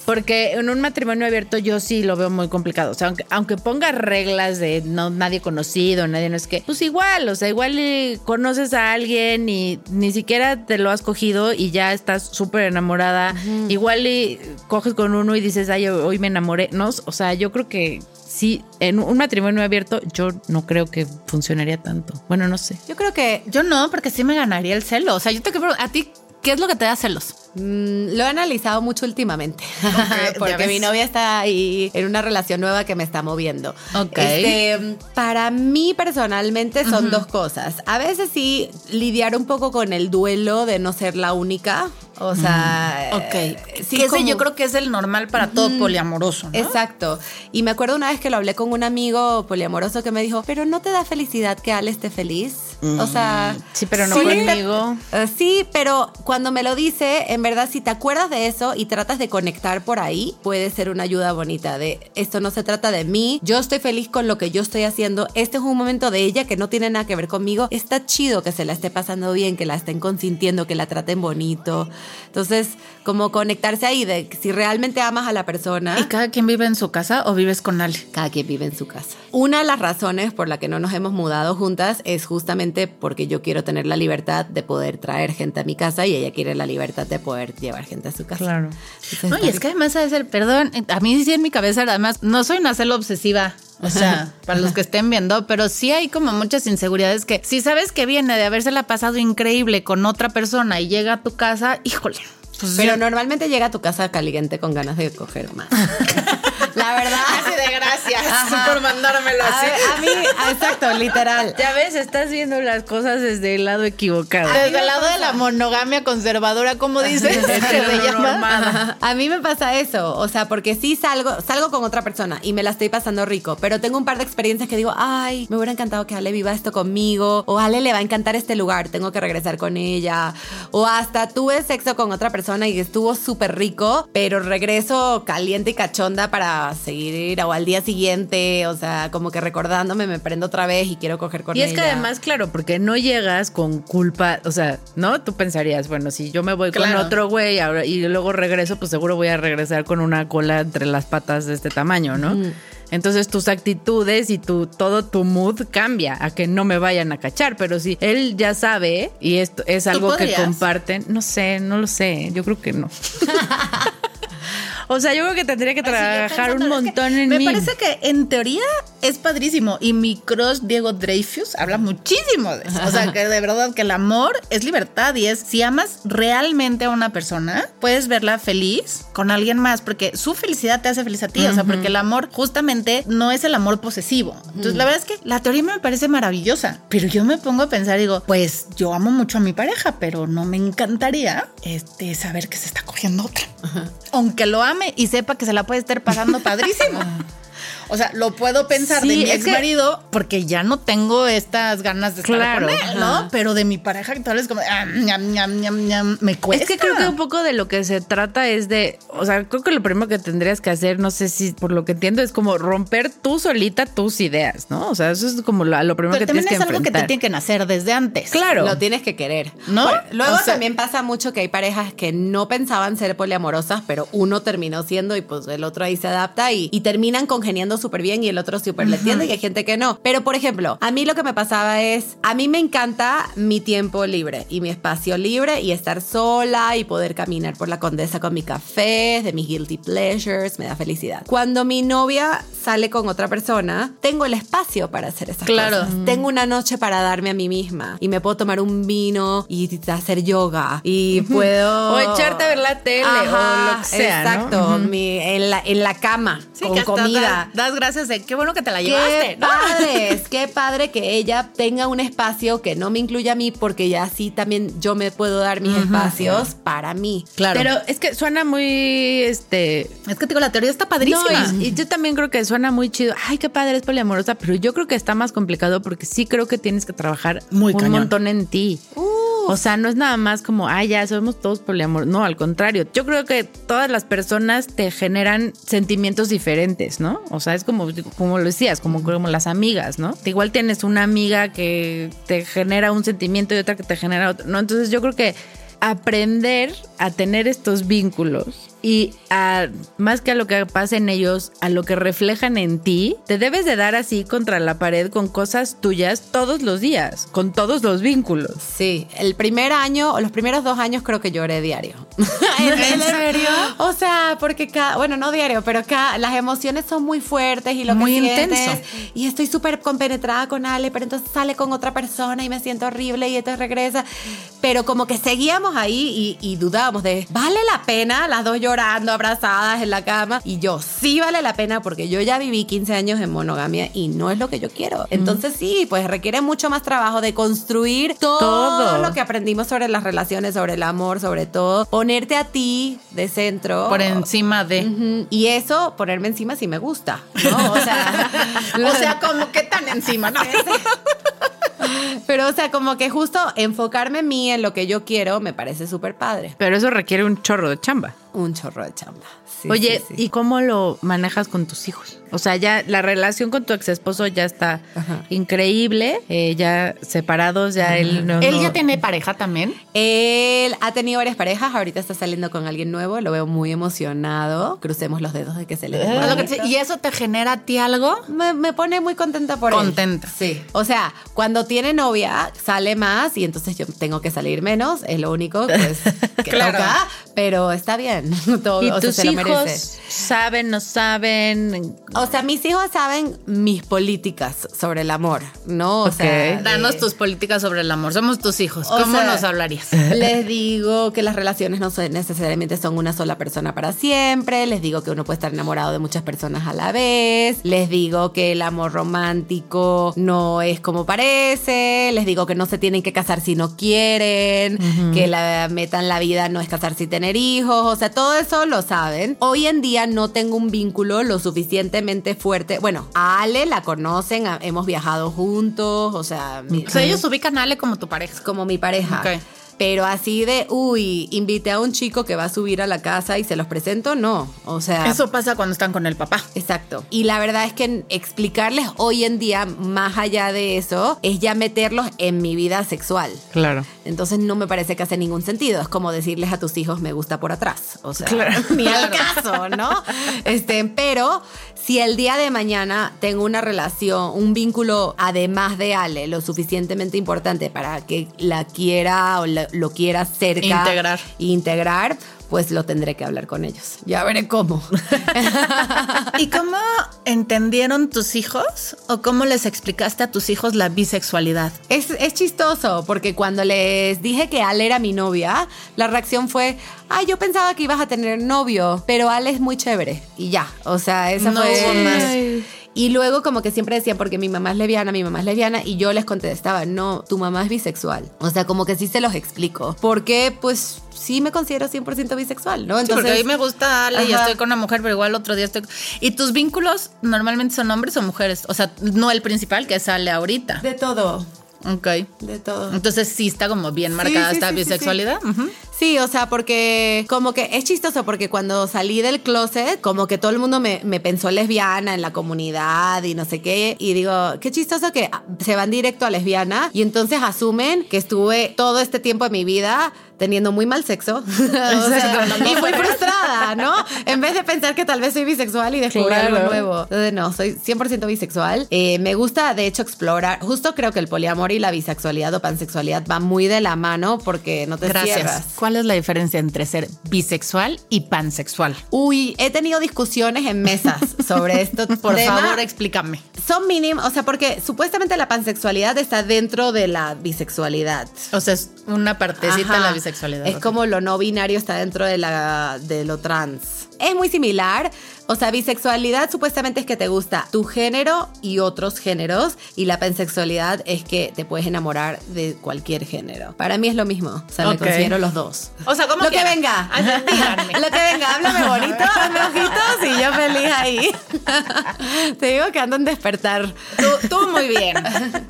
Porque en un matrimonio abierto yo sí lo veo muy complicado. O sea, aunque, aunque ponga reglas de no nadie conocido, nadie no es que, pues igual, o sea, igual conoces a alguien y ni siquiera te lo has cogido y ya estás súper enamorada. Igual y coges con uno y dices, ay, hoy me enamoré. No, o sea, yo creo que sí, en un matrimonio abierto yo no creo que funcionaría tanto. Bueno, no sé. Yo creo que yo no, porque sí me ganaría el celo. O sea, yo te quiero a ti, ¿qué es lo que te da celos? Mm, lo he analizado mucho últimamente. porque mi novia está ahí en una relación nueva que me está moviendo. Ok. Este, para mí personalmente son dos cosas. A veces sí lidiar un poco con el duelo de no ser la única. O sea, ok. Eh, sí, ese yo creo que es el normal para todo poliamoroso. ¿no? Exacto. Y me acuerdo una vez que lo hablé con un amigo poliamoroso que me dijo, pero no te da felicidad que Ale esté feliz. O sea, mm. sí, pero no conmigo. Eh, sí, pero cuando me lo dice, en verdad, si te acuerdas de eso y tratas de conectar por ahí, puede ser una ayuda bonita. De esto no se trata de mí. Yo estoy feliz con lo que yo estoy haciendo. Este es un momento de ella que no tiene nada que ver conmigo. Está chido que se la esté pasando bien, que la estén consintiendo, que la traten bonito. Entonces, como conectarse ahí de si realmente amas a la persona. ¿Y cada quien vive en su casa o vives con Ale? Cada quien vive en su casa. Una de las razones por la que no nos hemos mudado juntas es justamente porque yo quiero tener la libertad de poder traer gente a mi casa y ella quiere la libertad de poder llevar gente a su casa. Claro. no, y es que además es el perdón, a mí sí en mi cabeza, además, no soy una celo obsesiva. O sea, para los que estén viendo, pero sí hay como muchas inseguridades que si sabes que viene de habérsela pasado increíble con otra persona y llega a tu casa, híjole. Pues pero normalmente llega a tu casa caliente con ganas de coger más. La verdad. Así de gracias por mandármelo así. A, mí, exacto, literal. Ya ves, estás viendo las cosas desde el lado equivocado. Desde el lado de la monogamia conservadora, como dices, A mí me pasa eso, o sea, porque sí salgo, salgo con otra persona y me la estoy pasando rico, pero tengo un par de experiencias que digo, ay, me hubiera encantado que Ale viva esto conmigo, o Ale le va a encantar este lugar, tengo que regresar con ella, o hasta tuve sexo con otra persona y estuvo súper rico, pero regreso caliente y cachonda para seguir o al día siguiente, o sea, como que recordándome me prendo otra vez y quiero coger con. Y es que además, claro, porque no llegas con culpa, o sea, ¿no? Tú pensarías, bueno, si yo me voy con otro güey y luego regreso, pues seguro voy a regresar con una cola entre las patas de este tamaño, ¿no? Entonces tus actitudes y tu todo tu mood cambia a que no me vayan a cachar, pero si él ya sabe y esto es algo que comparten, no sé, no lo sé, yo creo que no. O sea, yo creo que tendría que trabajar un montón en me mí. Me parece que en teoría es padrísimo. Y mi cross Diego Dreyfus habla muchísimo de eso. O sea, que de verdad que el amor es libertad y es si amas realmente a una persona, puedes verla feliz con alguien más porque su felicidad te hace feliz a ti. O sea, porque el amor justamente no es el amor posesivo. Entonces, la verdad es que la teoría me parece maravillosa. Pero yo me pongo a pensar, digo, pues yo amo mucho a mi pareja, pero no me encantaría este, saber que se está cogiendo otra. Aunque lo y sepa que se la puede estar pasando padrísimo. O sea, lo puedo pensar de mi ex marido porque ya no tengo estas ganas de estar con él, ¿no? Pero de mi pareja actual es como, ah, me cuesta. Es que creo que un poco de lo que se trata es de, o sea, creo que lo primero que tendrías que hacer, no sé si por lo que entiendo, es como romper tú solita tus ideas, ¿no? O sea, eso es como lo, primero que tienes que enfrentar. es algo que te tiene que nacer desde antes. Claro. Lo tienes que querer. ¿No? luego también pasa mucho que hay parejas que no pensaban ser poliamorosas, pero uno terminó siendo y pues el otro ahí se adapta y, y terminan congeniando súper bien y el otro súper le entiende y hay gente que no. Pero por ejemplo, a mí lo que me pasaba es, a mí me encanta mi tiempo libre y mi espacio libre y estar sola y poder caminar por la condesa con mi café, de mis guilty pleasures, me da felicidad. Cuando mi novia sale con otra persona, tengo el espacio para hacer esas claro. cosas. Tengo una noche para darme a mí misma y me puedo tomar un vino y hacer yoga y puedo... O echarte a ver la tele o lo que sea, Exacto, en, la, en la cama con comida gracias de qué bueno que te la llevaste. Qué padre, qué padre que ella tenga un espacio que no me incluya a mí porque ya así también yo me puedo dar mis espacios para mí. Claro. Pero es que suena muy, este... Es que digo, la teoría está padrísima. y, yo también creo que suena muy chido. Ay, qué padre es poliamorosa, pero yo creo que está más complicado porque sí creo que tienes que trabajar muy un montón en ti. Uh. O sea, no es nada más como, ay, ya somos todos poliamor. No, al contrario. Yo creo que todas las personas te generan sentimientos diferentes, ¿no? O sea, es como, como lo decías, como, como las amigas, ¿no? Igual tienes una amiga que te genera un sentimiento y otra que te genera otro, ¿no? Entonces yo creo que aprender a tener estos vínculos y a, más que a lo que pasa en ellos, a lo que reflejan en ti, te debes de dar así contra la pared con cosas tuyas todos los días, con todos los vínculos. Sí, el primer año o los primeros dos años creo que lloré diario. ¿En serio? O sea, porque cada, bueno, no diario, pero cada, las emociones son muy fuertes y lo Muy que sientes, intenso. Y estoy súper compenetrada con Ale, pero entonces sale con otra persona y me siento horrible y entonces regresa. Pero como que seguíamos ahí y, y dudábamos de, ¿vale la pena? Las dos llorando, abrazadas en la cama. Y yo, sí vale la pena porque yo ya viví 15 años en monogamia y no es lo que yo quiero. Entonces sí, pues requiere mucho más trabajo de construir todo, Todo. lo que aprendimos sobre las relaciones, sobre el amor, sobre todo. Ponerte a ti de centro. Por encima de. Ujú. Y eso, ponerme encima sí me gusta, ¿no? O sea, O sea, como que tan encima, ¿no? pero o sea, como que justo enfocarme en mí, en lo que yo quiero, me parece súper padre. Pero eso requiere un chorro de chamba. Un chorro de chamba. Sí, Oye, sí, sí. ¿y cómo lo manejas con tus hijos? O sea, ya la relación con tu ex esposo ya está Ajá. increíble, eh, ya separados, ya él no. ¿Él no- ya tiene pareja también? Él ha tenido varias parejas, ahorita está saliendo con alguien nuevo, lo veo muy emocionado. Crucemos los dedos de que se le dé te- ¿Y eso te genera a ti algo? Me, me pone muy contenta por él. Contenta. Sí. O sea, cuando tiene novia, sale más y entonces yo tengo que salir menos. Es lo único pues, que Claro. toca. Pero está bien. Todo, ¿Y o sea, tus lo hijos merece. saben, no saben? O sea, mis hijos saben mis políticas sobre el amor, ¿no? O sea, Danos eh, tus políticas sobre el amor. Somos tus hijos. O ¿Cómo sea, nos hablarías? Les digo que las relaciones no son- necesariamente son una sola persona para siempre. Les digo que uno puede estar enamorado de muchas personas a la vez. Les digo que el amor romántico no es como parece. Les digo que no se tienen que casar si no quieren. Que la meta en la vida no es casarse y tener hijos. O sea, todo eso lo saben. Hoy en día no tengo un vínculo lo suficientemente fuerte. Bueno, a Ale la conocen, a- hemos viajado juntos. O sea, mi- O sea, ellos ubican a Ale como tu pareja. como mi pareja. Ok. Pero así de, uy, invité a un chico que va a subir a la casa y se los presento, no. O sea, Eso pasa cuando están con el papá. Exacto. Y la verdad es que explicarles hoy en día, más allá de eso, es ya meterlos en mi vida sexual. Claro. Entonces no me parece que hace ningún sentido. Es como decirles a tus hijos me gusta por atrás. O sea, Claro. ni al caso, ¿no? Este, pero si el día de mañana tengo una relación, un vínculo además de Ale, lo suficientemente importante para que la quiera o la- lo quiera cerca. Integrar. Integrar, pues lo tendré que hablar con ellos. Ya veré cómo. ¿Y cómo entendieron tus hijos o cómo les explicaste a tus hijos la bisexualidad? Es, es chistoso porque cuando les dije que Ale era mi novia, la reacción fue, ay, yo pensaba que ibas a tener novio, pero Ale es muy chévere. Y ya, o sea, esa No fue... hubo más. Y luego como que siempre decían, porque mi mamá es lesbiana, mi mamá es lesbiana, y yo les contestaba, no, tu mamá es bisexual. O sea, como que sí se los explico. Porque pues sí me considero 100% bisexual, ¿no? Sí, porque a mí me gusta Ale y estoy con una mujer, pero igual otro día estoy. ¿Y tus vínculos normalmente son hombres o mujeres? O sea, no el principal que sale ahorita. De todo, Ok. de todo. Entonces sí está como bien marcada sí, esta sí, sí, sí. bisexualidad. Sí, o sea, porque como que es chistoso porque cuando salí del closet, como que todo el mundo me, me pensó lesbiana en la comunidad y no sé qué. Y digo, qué chistoso que se van directo a lesbiana y entonces asumen que estuve todo este tiempo de mi vida teniendo muy mal sexo O sea, y muy frustrada, ¿no? En vez de pensar que tal vez soy bisexual y descubrir Claro. algo nuevo. Entonces, no, soy 100% bisexual. Eh, me gusta, de hecho, explorar. Justo creo que el poliamor y la bisexualidad o pansexualidad van muy de la mano porque no te Gracias. cierras. ¿Cuál es la diferencia entre ser bisexual y pansexual? Uy, he tenido discusiones en mesas sobre esto. Por tema. favor, explícame. Son mínimos, o sea, porque supuestamente la pansexualidad está dentro de la bisexualidad. O sea, es una partecita de Ajá. la bisexualidad. Es ok. como lo no binario está dentro de, la, de lo trans. Es muy similar. O sea, bisexualidad supuestamente es que te gusta tu género y otros géneros. Y la pansexualidad es que te puedes enamorar de cualquier género. Para mí es lo mismo. O sea, Ok. me considero los dos. O sea, como Lo que venga. Díganme. Lo que venga, háblame bonito, hazme ojitos y yo feliz ahí. Te digo que ando en despertar. Tú, tú muy bien,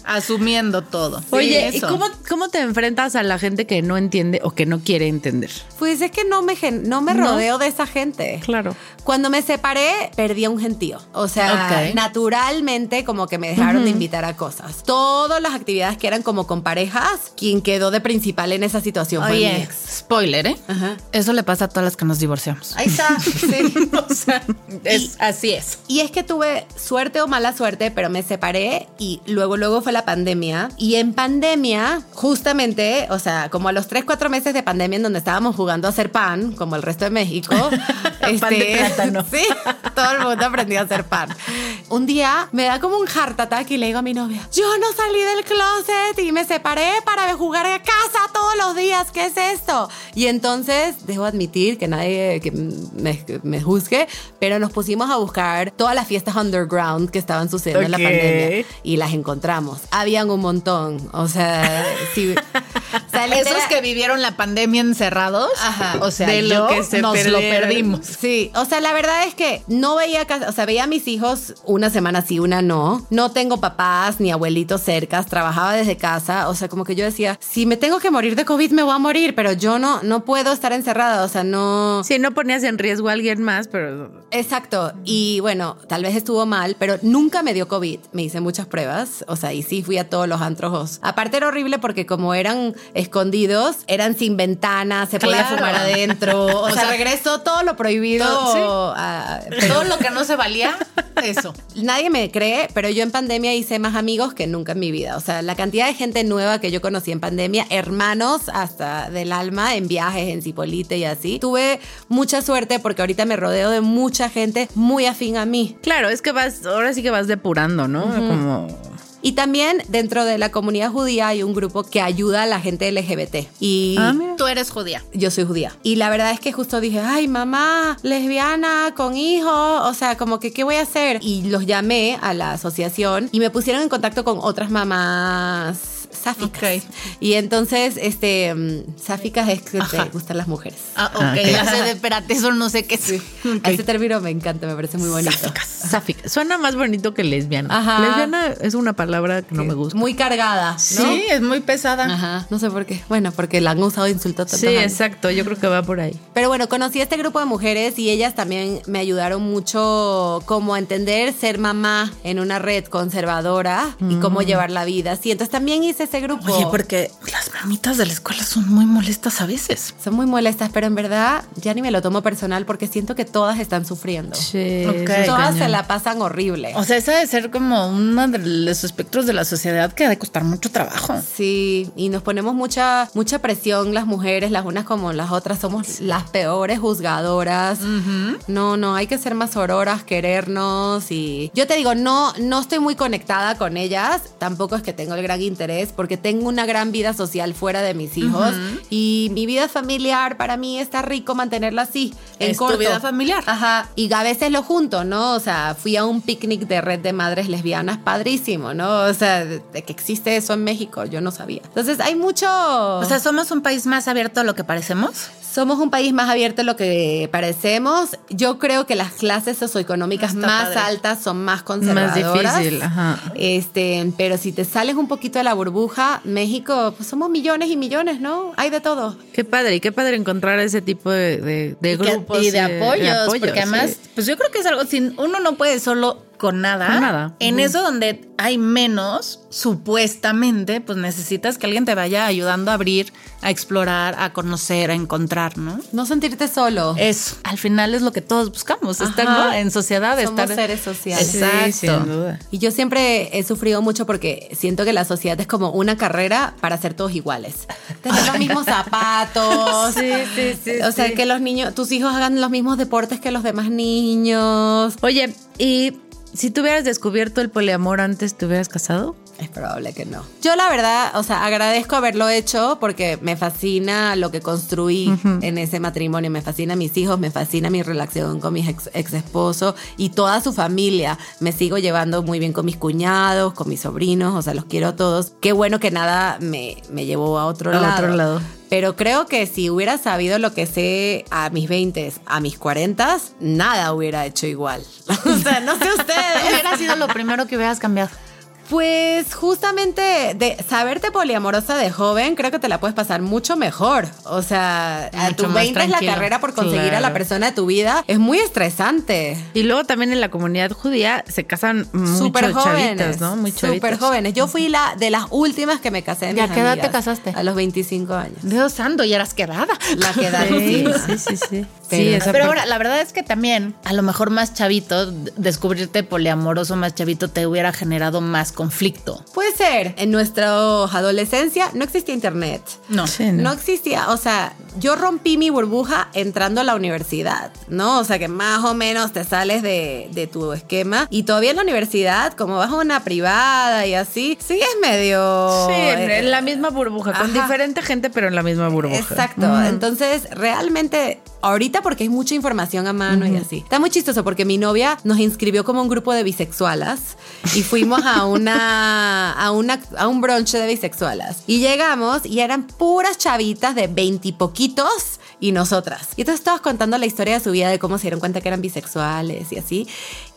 asumiendo todo. Oye, Sí, ¿y cómo, cómo te enfrentas a la gente que no entiende o que no quiere entender? Pues es que no me, gen- no me No. rodeo de esa gente. Claro. Cuando me separé, perdí a un gentío. O sea, naturalmente como que me dejaron de invitar a cosas. Todas las actividades que eran como con parejas, quien quedó de principal en esa situación fue mi Oye, ex. spoiler, ¿eh? Ajá. Eso le pasa a todas las que nos divorciamos. Ahí está. Sí. o sea, es, así es. Y es que tuve suerte o mala suerte, pero me separé y luego, luego fue la pandemia. Y en pandemia, justamente, o sea, como a los 3, 4 meses de pandemia en donde estábamos jugando a hacer pan, como el resto de México. este, Pan de plátano. Sí, todo el mundo aprendió a hacer pan. Un día me da como un heart attack y le digo a mi novia, yo no salí del closet y me separé para jugar a casa todos los días. ¿Qué es esto? Y entonces, debo admitir que nadie que me, me juzgue, pero nos pusimos a buscar todas las fiestas underground que estaban sucediendo en la pandemia y las encontramos. Habían un montón. O sea, sí. Esos que vivieron la pandemia encerrados, Ajá. o sea, De lo yo que se nos lo perdimos. Sí, o sea, la verdad es que no veía, casa- o sea, veía a mis hijos una semana sí, una no. No tengo papás ni abuelitos cercas, trabajaba desde casa, o sea, como que yo decía, si me tengo que morir de COVID me voy a morir, pero yo no no puedo estar encerrada, o sea, no Sí, no ponías en riesgo a alguien más, pero Exacto. Y bueno, tal vez estuvo mal, pero nunca me dio COVID. Me hice muchas pruebas. O sea, y sí fui a todos los antrojos. Aparte era horrible porque como eran escondidos, eran sin ventanas, se podía fumar adentro. O, sea, regresó todo lo prohibido. Todo, a- Todo lo que no se valía, eso. Nadie me cree, pero yo en pandemia hice más amigos que nunca en mi vida. O sea, la cantidad de gente nueva que yo conocí en pandemia, hermanos hasta del alma, en viajes, en Cipolite y así. Tuve mucha suerte porque ahorita me rodeo de mucha gente muy afín a mí. claro, es que vas, ahora sí que vas depurando, ¿no? Como Y también dentro de la comunidad judía hay un grupo que ayuda a la gente LGBT. Y Ah. Tú eres judía. yo soy judía. Y la verdad es que justo dije, ay, mamá, lesbiana, con hijo, o sea, como que, ¿qué voy a hacer? Y los llamé a la asociación y me pusieron en contacto con otras mamás sáficas. Y entonces, este, mm, sáficas es que te gustan las mujeres. Ah, ok. Ah. Ya sé espérate, eso no sé qué es. A Ese término me encanta, me parece muy bonito. sáfica. Suena más bonito que lesbiana. Ajá. Lesbiana es una palabra que no me gusta. Muy cargada, ¿no? Sí, es muy pesada. Ajá, no sé por qué. Bueno, porque la han usado insulto tantos Sí, años. exacto. Yo creo que va por ahí. Pero bueno, conocí a este grupo de mujeres y ellas también me ayudaron mucho como a entender ser mamá en una red conservadora y cómo llevar la vida. Sí, entonces también hice ese grupo. Oye, porque las mamitas de la escuela son muy molestas a veces. Son muy molestas, pero en verdad ya ni me lo tomo personal porque siento que todas están sufriendo. Sí. Ok. eso es Todas cañón. se la pasan horrible. O sea, esa debe ser como uno de los espectros de la sociedad que ha de costar mucho trabajo. Sí, y nos ponemos mucha, mucha presión las mujeres, las unas como las otras, somos las peores juzgadoras. No, no, hay que ser más auroras, querernos y yo te digo, no, no estoy muy conectada con ellas, tampoco es que tengo el gran interés porque tengo una gran vida social fuera de mis hijos y mi vida familiar para mí está rico mantenerla así, en Es tu corto. vida familiar. Ajá, y a veces lo junto, ¿no? O sea, fui a un picnic de red de madres lesbianas, padrísimo, ¿no? O sea, de, de que existe eso en México, yo no sabía. Entonces, hay mucho... O sea, somos un país más abierto a lo que parecemos. Somos un país más abierto de lo que parecemos. Yo creo que las clases socioeconómicas Está más padre. altas son más Más conservadoras. difícil. Ajá. Este, pero si te sales un poquito de la burbuja, México, pues somos millones y millones, ¿no? Hay de todo. Qué padre, y qué padre encontrar ese tipo de, de, de Y que- grupos. y de apoyos, apoyo, porque además, sí. pues yo creo que es algo, sin uno no puede solo con nada. Con nada. En eso donde hay menos, supuestamente, pues necesitas que alguien te vaya ayudando a abrir, a explorar, a conocer, a encontrar, ¿no? No sentirte solo. Eso, al final es lo que todos buscamos, estar en sociedad, Somos estar seres sociales. Sí, Exacto. sin duda. Y yo siempre he sufrido mucho porque siento que la sociedad es como una carrera para ser todos iguales. Tener los mismos zapatos. Sí, sí, sí, O sea, sí. que los niños, tus hijos hagan los mismos deportes que los demás niños. Oye, y si tú hubieras descubierto el poliamor antes, ¿te hubieras casado? Es probable que no. Yo la verdad, o sea, agradezco haberlo hecho porque me fascina lo que construí en ese matrimonio, me fascina mis hijos, me fascina mi relación con mi ex, ex esposo y toda su familia. Me sigo llevando muy bien con mis cuñados, con mis sobrinos, o sea, los quiero a todos. Qué bueno que nada me, me llevó a otro A lado. otro lado. Pero creo que si hubiera sabido lo que sé a mis 20, a mis 40, nada hubiera hecho igual. o sea, no sé ustedes. hubiera sido lo primero que hubieras cambiado? Pues justamente de saberte poliamorosa de joven, creo que te la puedes pasar mucho mejor. O sea, a Mucho tu más 20 es la carrera por conseguir a la persona de tu vida. Es muy estresante. Y luego también en la comunidad judía se casan Súper jóvenes. chavitos, ¿no? Muy Súper jóvenes. Yo fui la de las últimas que me casé. ¿Y a qué edad te casaste? A los 25 años. Dios santo, y eras quedada. La que da Sí, sí, sí, sí. Pero- sí, esa Pero ahora, la verdad es que también, a lo mejor más chavito, descubrirte poliamoroso más chavito te hubiera generado más conflicto. Puede ser. En nuestra adolescencia no existía internet. No. Sí, No existía, o sea, yo rompí mi burbuja entrando a la universidad, ¿no? O sea, que más o menos te sales de, de tu esquema y todavía en la universidad, como vas a una privada y así, sigues medio... Sí, en, eh, en la misma burbuja, con diferente gente, pero en la misma burbuja. Exacto. Entonces, realmente, ahorita porque hay mucha información a mano y así. Está muy chistoso porque mi novia nos inscribió como un grupo de bisexualas y fuimos a una, a una, a un brunch de bisexualas. Y llegamos y eran puras chavitas de veintipoquitos y nosotras. Y entonces estabas contando la historia de su vida, de cómo se dieron cuenta que eran bisexuales y así.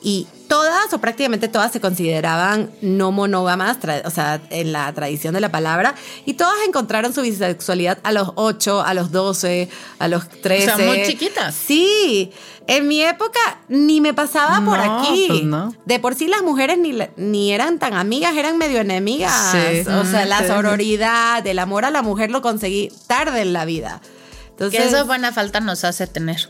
Y todas o prácticamente todas se consideraban no monógamas, o sea, en la tradición de la palabra. Y todas encontraron su bisexualidad a los 8, a los 12, a los 13. O sea, muy chiquitas. Sí. En mi época ni me pasaba por aquí. pues no. De por sí las mujeres ni, la- ni eran tan amigas, eran medio enemigas. Sí. O sea, la sororidad, el amor a la mujer lo conseguí tarde en la vida. Entonces, Que eso buena falta nos hace tener.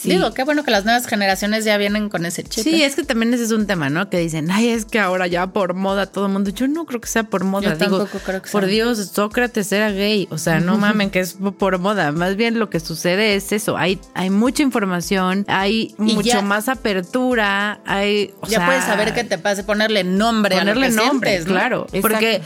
Sí. Digo, qué bueno que las nuevas generaciones ya vienen con ese chip. Sí, ¿eh? es que también ese es un tema, ¿no? Que dicen, ay, es que ahora ya por moda todo el mundo. Yo no creo que sea por moda. Yo Digo, tampoco creo que por sea. Dios, Sócrates era gay. O sea, no mamen que es por moda. Más bien lo que sucede es eso. Hay, hay mucha información, hay Y mucho ya- más apertura, hay. o ya sea, puedes saber qué te pase, ponerle nombre ponerle a lo que nombre, sientes, ¿no? claro. Exacto. Porque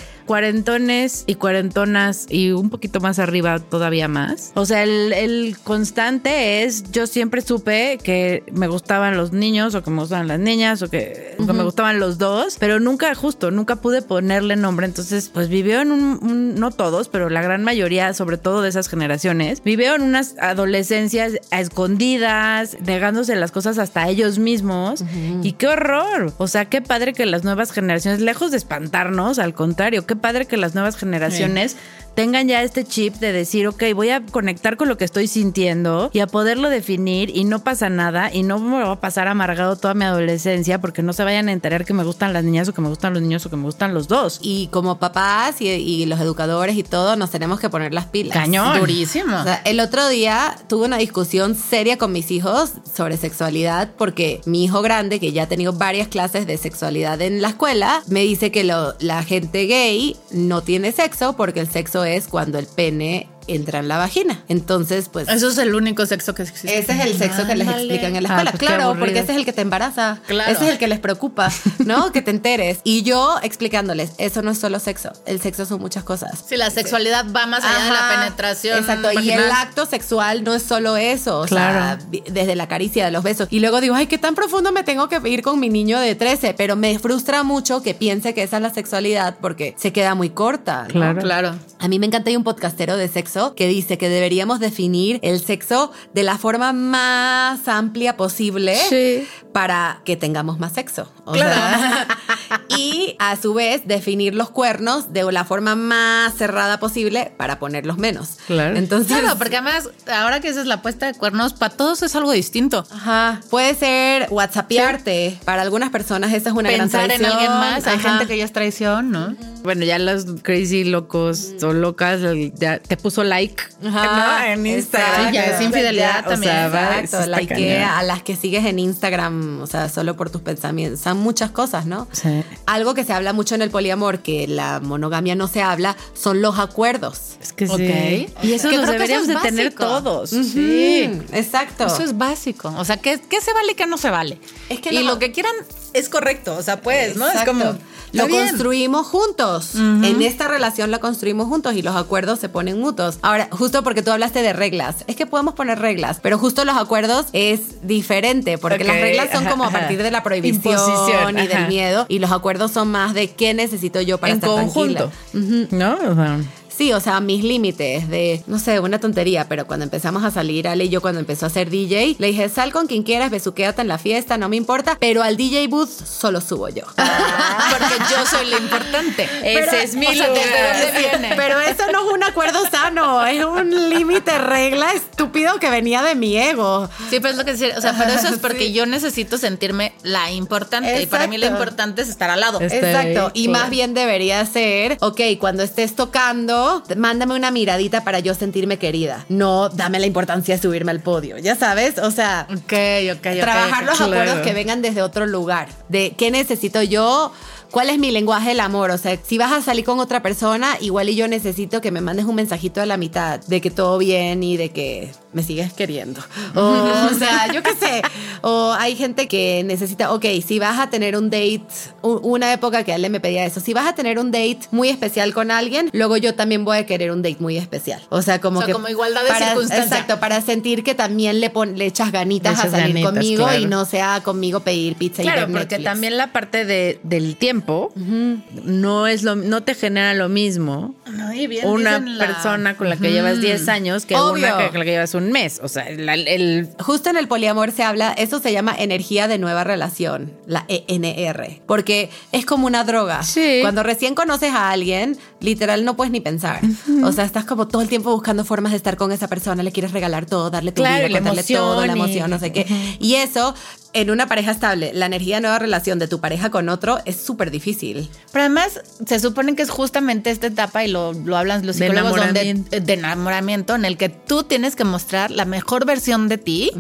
cuarentones y cuarentonas y un poquito más arriba todavía más. O sea, el, el constante es, yo siempre supe que me gustaban los niños o que me gustaban las niñas o que, me gustaban los dos, pero nunca, justo, nunca pude ponerle nombre. Entonces, pues vivió en un, un- no todos, pero la gran mayoría, sobre todo de esas generaciones, vivió en unas adolescencias a escondidas, negándose las cosas hasta ellos mismos. Y qué horror. O sea, qué padre que las nuevas generaciones, lejos de espantarnos, al contrario, qué padre que las nuevas generaciones tengan ya este chip de decir, ok, voy a conectar con lo que estoy sintiendo y a poderlo definir y no pasa nada y no me va a pasar amargado toda mi adolescencia porque no se vayan a enterar que me gustan las niñas o que me gustan los niños o que me gustan los dos. Y como papás y, y los educadores y todo, nos tenemos que poner las pilas. Cañón. Durísimo. O sea, el otro día tuve una discusión seria con mis hijos sobre sexualidad porque mi hijo grande, que ya ha tenido varias clases de sexualidad en la escuela, me dice que lo- la gente gay no tiene sexo porque el sexo es cuando el pene entra en la vagina. Entonces, pues... Eso es el único sexo que existe. Ese es el sexo que les explican en la Ah, escuela. pues claro, porque ese es el que te embaraza. Claro. Ese es el que les preocupa, ¿no? que te enteres. Y yo explicándoles, eso no es solo sexo. El sexo son muchas cosas. Sí, la sexualidad va más allá de la penetración. Exacto. Y el acto sexual no es solo eso. O Claro. desde la caricia de los besos. Y luego digo, ay, qué tan profundo me tengo que ir con mi niño de 13. Pero me frustra mucho que piense que esa es la sexualidad porque se queda muy corta. ¿no? Claro. Claro. A mí me encanta hay un podcastero de sexo que dice que deberíamos definir el sexo de la forma más amplia posible Sí. para que tengamos más sexo. O Claro. sea, y a su vez definir los cuernos de la forma más cerrada posible para ponerlos menos. Claro. Entonces, Claro, porque además, ahora que esa es la puesta de cuernos, para todos es algo distinto. Ajá. Puede ser whatsappearte. Para algunas personas esa es una Pensar gran en alguien más. Hay gente que ya es traición, ¿no? Bueno, ya los crazy locos o locas ya te puso like Ajá, ¿no? en Instagram. Sí, ya es infidelidad Ya, o también. sea, va, Exacto, cañón. a las que sigues en Instagram, o sea, solo por tus pensamientos. Son muchas cosas, ¿no? Sí. Algo que se habla mucho en el poliamor, que la monogamia no se habla, son los acuerdos. Es que sí. Y eso Que creo que eso deberíamos es de tener todos. Sí. Ujú, Exacto. Eso es básico. O sea, ¿qué, qué se vale y qué no se vale? Es que y lo- lo que quieran es correcto. O sea, pues, ¿no? Es como. Lo bien. construimos juntos. En esta relación la construimos juntos y los acuerdos se ponen mutuos. Ahora, justo porque tú hablaste de reglas, es que podemos poner reglas, pero justo los acuerdos es diferente, porque las reglas son ajá, como a partir de la prohibición Imposición, y del miedo, y los acuerdos son más de qué necesito yo para en estar conjunto. tranquila. Ujú. ¿No? O sea, Sí, o sea, mis límites de, no sé, una tontería, pero cuando empezamos a salir, Ale y yo cuando empezó a ser DJ, le dije, sal con quien quieras, besuquéate en la fiesta, no me importa, pero al DJ booth solo subo yo. Porque yo soy lo importante. Ese es mi o sea, lugar. ¿desde dónde viene? Pero eso no es un acuerdo sano, es un límite regla estúpido que venía de mi ego. Sí, pero es lo que decía, o sea, pero eso es porque Sí. yo necesito sentirme la importante y para mí lo Exacto. importante es estar al lado. Es- Exacto, y claro. más bien debería ser, ok, cuando estés tocando, mándame una miradita para yo sentirme querida. No, dame la importancia de subirme al podio, ya sabes, o sea, trabajar los claro. acuerdos que vengan desde otro lugar, de qué necesito yo. ¿Cuál es mi lenguaje del amor? O sea, si vas a salir con otra persona, igual y yo necesito que me mandes un mensajito a la mitad de que todo bien y de que me sigues queriendo. O, o sea, yo qué sé. O hay gente que necesita, ok, si vas a tener un date, una época que Ale me pedía eso, si vas a tener un date muy especial con alguien, luego yo también voy a querer un date muy especial. O sea, como O sea, que... como igualdad de para- circunstancia. Exacto, para sentir que también le, pon- le echas ganitas Le a echas salir ganitas, conmigo y claro. no sea conmigo pedir pizza y Claro, porque Netflix. también la parte de, del tiempo no es lo no te genera lo mismo No, y bien una la- persona con la que llevas 10 años que Obvio. una que- con la que llevas un mes. O sea, la- el, Justo en el poliamor se habla, eso se llama energía de nueva relación, la ENR, porque es como una droga. Sí. Cuando recién conoces a alguien, literal no puedes ni pensar. O sea, estás como todo el tiempo buscando formas de estar con esa persona, le quieres regalar todo, darle tu Claro, vida, contarle todo, la emoción y- emoción, no sé qué. Y eso, en una pareja estable, la energía de nueva relación de tu pareja con otro es súper difícil. Pero además se supone que es justamente esta etapa y lo, lo hablan los De psicólogos donde- enamoramiento. de enamoramiento en el que tú tienes que mostrar la mejor versión de ti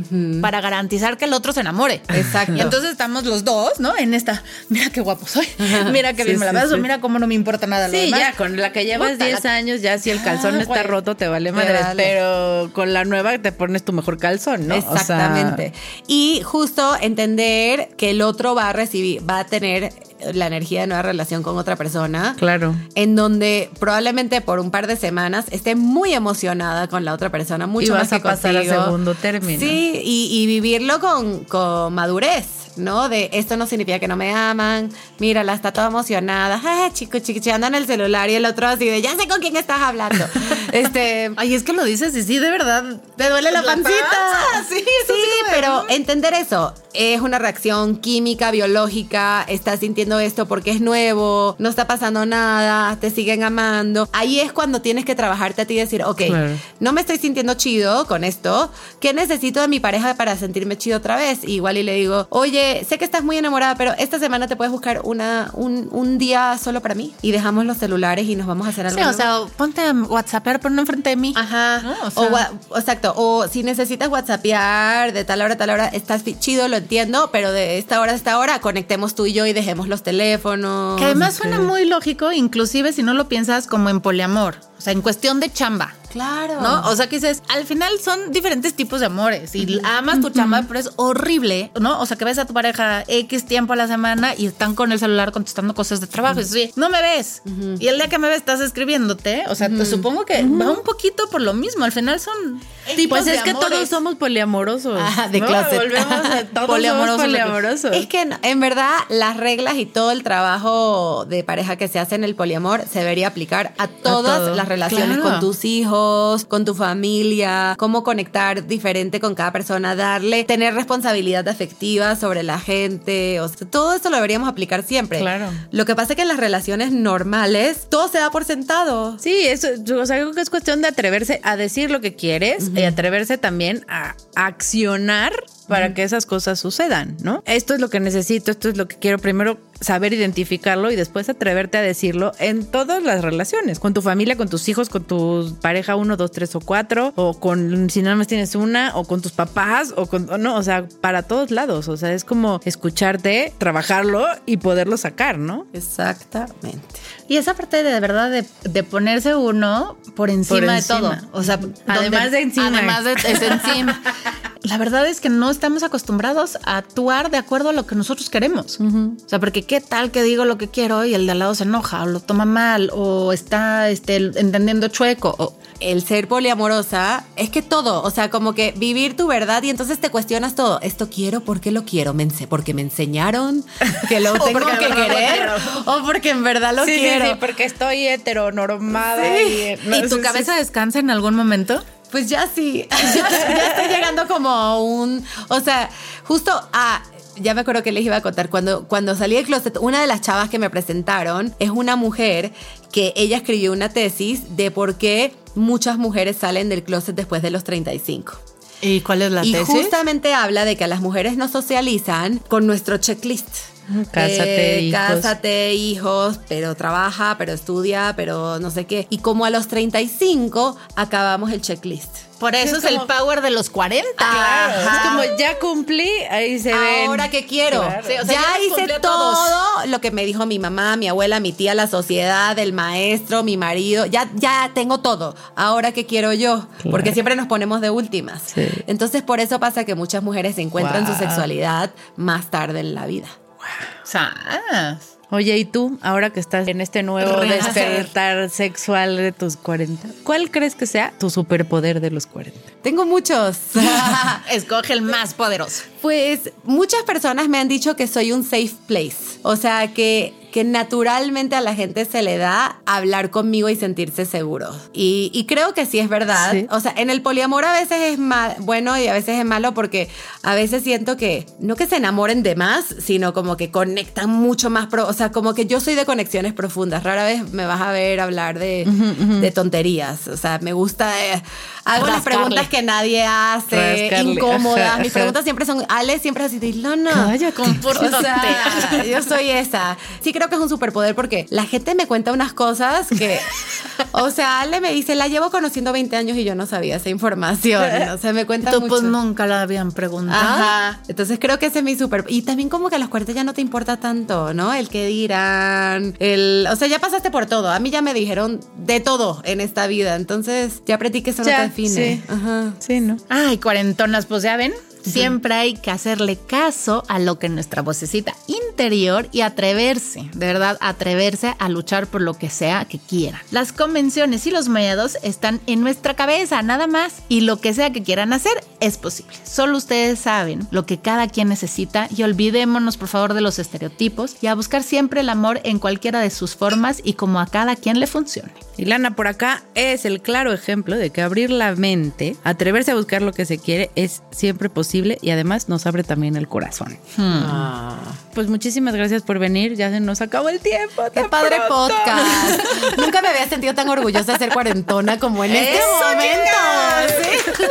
para garantizar que el otro se enamore. Exacto. Y entonces estamos los dos, ¿no? En esta, mira qué guapo soy, mira qué bien Sí, me la sí, beso, sí. mira cómo no me importa nada lo Sí, demás. ya, con la que llevas Puta, 10 la- años, ya si el calzón Ah, está güey. roto, te vale vale. Pero con la nueva te pones tu mejor calzón, ¿no? O sea, Exactamente. y justo entender que el otro va a recibir, va a tener la energía de nueva relación con otra persona. claro. En donde probablemente por un par de semanas esté muy emocionada con la otra persona, mucho Y más vas que a pasar a segundo término. Sí, y, y vivirlo con, con madurez, ¿no? De esto no significa que no me aman. Mírala, está toda emocionada. Ah, chico, chico, chico, anda en el celular y el otro así de ya sé con quién estás hablando. este. Ay, es que lo dices y sí, de verdad. ¿Te duele la, pancita? panza, sí, sí, sí pero entender eso es una reacción química, biológica, estás sintiendo esto porque es nuevo, no está pasando nada, te siguen amando. Ahí es cuando tienes que trabajarte a ti y decir, ok, Claro. no me estoy sintiendo chido con esto, ¿qué necesito de mi pareja para sentirme chido otra vez? Igual y le digo, oye, sé que estás muy enamorada, pero esta semana te puedes buscar una, un, un día solo para mí y dejamos los celulares y nos vamos a hacer algo. Sí, o nuevo". sea, ponte a WhatsApp, pero no enfrente de mí. Ajá. ¿no? O O, sea- wa- exacto. O si necesitas WhatsAppear de tal hora a tal hora, estás chido, lo entiendo, pero de esta hora a esta hora conectemos tú y yo y dejemos los teléfonos. Que además suena muy lógico, inclusive si no lo piensas como en poliamor, sea, en cuestión de chamba. Claro. ¿No? O sea, que dices, al final son diferentes tipos de amores y amas tu chamba, pero es horrible, ¿no? O sea, que ves a tu pareja X tiempo a la semana y están con el celular contestando cosas de trabajo. Y dices, "Oye, no me ves. Y el día que me ves estás escribiéndote. O sea, te supongo que va un poquito por lo mismo. Al final son tipos Pues de es que amores. todos somos poliamorosos. Ah, de ¿no? closet. Volvemos a todos Poliamorosos somos de poliamorosos. Es que no, en verdad las reglas y todo el trabajo de pareja que se hace en el poliamor se debería aplicar a todas todo. las relaciones Claro. con tus hijos, con tu familia, cómo conectar diferente con cada persona, darle, tener responsabilidad afectiva sobre la gente, o sea, todo eso lo deberíamos aplicar siempre. Claro. Lo que pasa es que en las relaciones normales todo se da por sentado. Sí, eso, o sea, creo que es cuestión de atreverse a decir lo que quieres y atreverse también a accionar para que esas cosas sucedan, ¿no? Esto es lo que necesito, esto es lo que quiero. Primero saber identificarlo y después atreverte a decirlo en todas las relaciones, con tu familia, con tus hijos, con tu pareja uno, dos, tres o cuatro, o con si nada más tienes una, o con tus papás, o con, no, o sea, para todos lados. O sea, es como escucharte, trabajarlo y poderlo sacar, ¿no? Exactamente. Y esa parte de, de verdad de, de ponerse uno por encima, Por de todo. O sea, Además de encima. Además de es encima. La verdad es que no estamos acostumbrados a actuar de acuerdo a lo que nosotros queremos. O sea, porque ¿qué tal que digo lo que quiero y el de al lado se enoja o lo toma mal o está este, entendiendo chueco? O, el ser poliamorosa es que todo, o sea, como que vivir tu verdad y entonces te cuestionas todo. Esto quiero, ¿por qué lo quiero? ¿Me porque me enseñaron que lo tengo que querer o porque en verdad lo Sí, sí, quiero. sí, porque estoy heteronormada y... no, ¿Y tu sí, sí, cabeza descansa en algún momento? Pues ya sí, ya, ya estoy llegando como a un, o sea, justo a, ya me acuerdo que les iba a contar, cuando, cuando salí del closet, una de las chavas que me presentaron es una mujer que ella escribió una tesis de por qué muchas mujeres salen del closet después de los 35. ¿Y cuál es la y tesis? justamente habla de que a las mujeres nos socializan con nuestro checklist. Cásate, hijos. Cásate, hijos, pero trabaja, pero estudia, pero no sé qué. Y como a los 35 acabamos el checklist. Por eso es, Es como- el power de los 40. Claro, Ajá. es como ya cumplí, ahí se ven. Ahora que quiero. Claro. Sí, o sea, ya ya hice todo lo que me dijo mi mamá, mi abuela, mi tía, la sociedad, el maestro, mi marido. Ya, ya tengo todo. Ahora que quiero yo. Porque siempre nos ponemos de últimas. Sí. Entonces, por eso pasa que muchas mujeres encuentran su Wow. sexualidad más tarde en la vida. Sas. Oye, ¿y tú, ahora que estás en este nuevo Renacer. despertar sexual de tus 40, cuál crees que sea tu superpoder de los 40? Tengo muchos. Escoge el más poderoso. Pues muchas personas me han dicho que soy un safe place. O sea, que, que naturalmente a la gente se le da hablar conmigo y sentirse seguro. Y, y creo que sí es verdad. Sí. O sea, en el poliamor a veces es ma- bueno y a veces es malo porque a veces siento que no que se enamoren de más, sino como que conectan mucho más. pro- o sea, como que yo soy de conexiones profundas. Rara vez me vas a ver hablar de, de tonterías. O sea, me gusta. eh, hago las preguntas que nadie hace, Rascarle. incómodas. Mis preguntas siempre son, Ale siempre es así de Ilona. Cállate. O sea, yo soy esa. Sí creo que es un superpoder porque la gente me cuenta unas cosas que, o sea, Ale me dice, la llevo conociendo 20 años y yo no sabía esa información. O sea, me cuenta Tú mucho. pues nunca la habían preguntado. Ajá. Entonces creo que ese es mi super. Y también como que a los 40 ya no te importa tanto, ¿no? El que dirán, el. O sea, ya pasaste por todo. A mí ya me dijeron de todo en esta vida. Entonces ya aprendí que eso no Ya, te define. sí. Ajá. Sí, ¿no? Ay, cuarentonas, pues ya ven. Siempre hay que hacerle caso a lo que nuestra vocecita interior y atreverse, de verdad, atreverse a luchar por lo que sea que quieran. Las convenciones y los miedos están en nuestra cabeza, nada más. Y lo que sea que quieran hacer es posible. Solo ustedes saben lo que cada quien necesita y olvidémonos, por favor, de los estereotipos y a buscar siempre el amor en cualquiera de sus formas y como a cada quien le funcione. Y Lana por acá es el claro ejemplo de que abrir la mente, atreverse a buscar lo que se quiere es siempre posible y además nos abre también el corazón. Ah. Pues muchísimas gracias por venir, ya se nos acabó el tiempo. Qué padre pronto. podcast. Nunca me había sentido tan orgullosa de ser cuarentona como en este momento. Sí.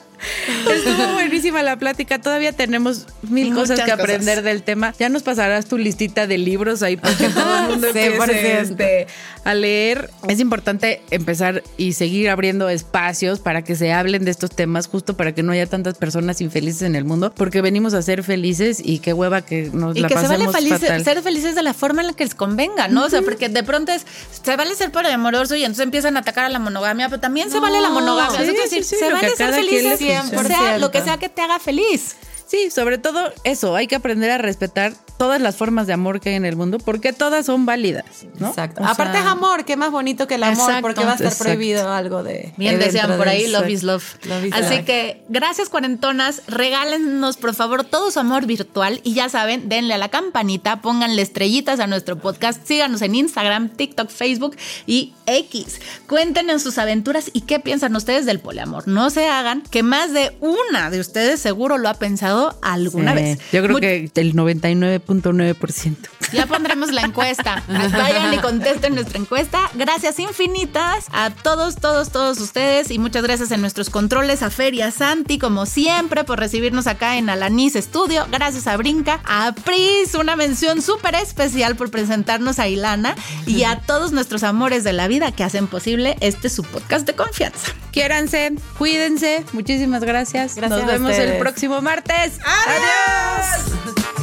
Estuvo buenísima la plática. Todavía tenemos mil Muchas cosas que cosas. aprender del tema. Ya nos pasarás tu listita de libros ahí para que todo el mundo empiece 100%. este, a leer. Es importante empezar y seguir abriendo espacios para que se hablen de estos temas, justo para que no haya tantas personas infelices en el mundo, porque venimos a ser felices y qué hueva que nos Y la que se vale feliz- fatal. ser felices de la forma en la que les convenga, ¿no? O sea, porque de pronto es, se vale ser poliamoroso y entonces empiezan a atacar a la monogamia, pero también se vale la monogamia. sí, es decir, sí, sí, se vale ser felices, funcione. sea lo que sea que te haga feliz. Sí, sobre todo eso, hay que aprender a respetar todas las formas de amor que hay en el mundo, porque todas son válidas, ¿no? Exacto. O sea, Aparte es amor, qué más bonito que el amor, Exacto. porque va a estar Exacto. prohibido algo de. Bien de decían por ahí, love is love. Love is Así love. que gracias cuarentonas, regálenos por favor todo su amor virtual y ya saben, denle a la campanita, pónganle estrellitas a nuestro podcast, síganos en Instagram, TikTok, Facebook y X. Cuéntenos sus aventuras y qué piensan ustedes del poliamor. No se hagan que más de una de ustedes seguro lo ha pensado alguna sí, vez. Yo creo Mu- que el 99.9%. ya pondremos la encuesta. Vayan y contesten nuestra encuesta. Gracias infinitas a todos, todos, todos ustedes. Y muchas gracias en nuestros controles a Fer y a Santi, como siempre, por recibirnos acá en Alanis Studio. Gracias a Brinca, a Pris, una mención súper especial por presentarnos a Ilana y a todos nuestros amores de la vida que hacen posible este su podcast de confianza. Quiéranse, cuídense. Muchísimas gracias. Gracias Nos vemos el próximo martes. ¡Adiós!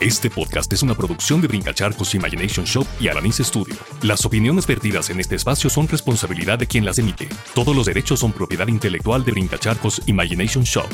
Este podcast es una producción de Brincacharcos Imagination Shop y Alanis Studio. Las opiniones vertidas en este espacio son responsabilidad de quien las emite. Todos los derechos son propiedad intelectual de Brincacharcos Imagination Shop.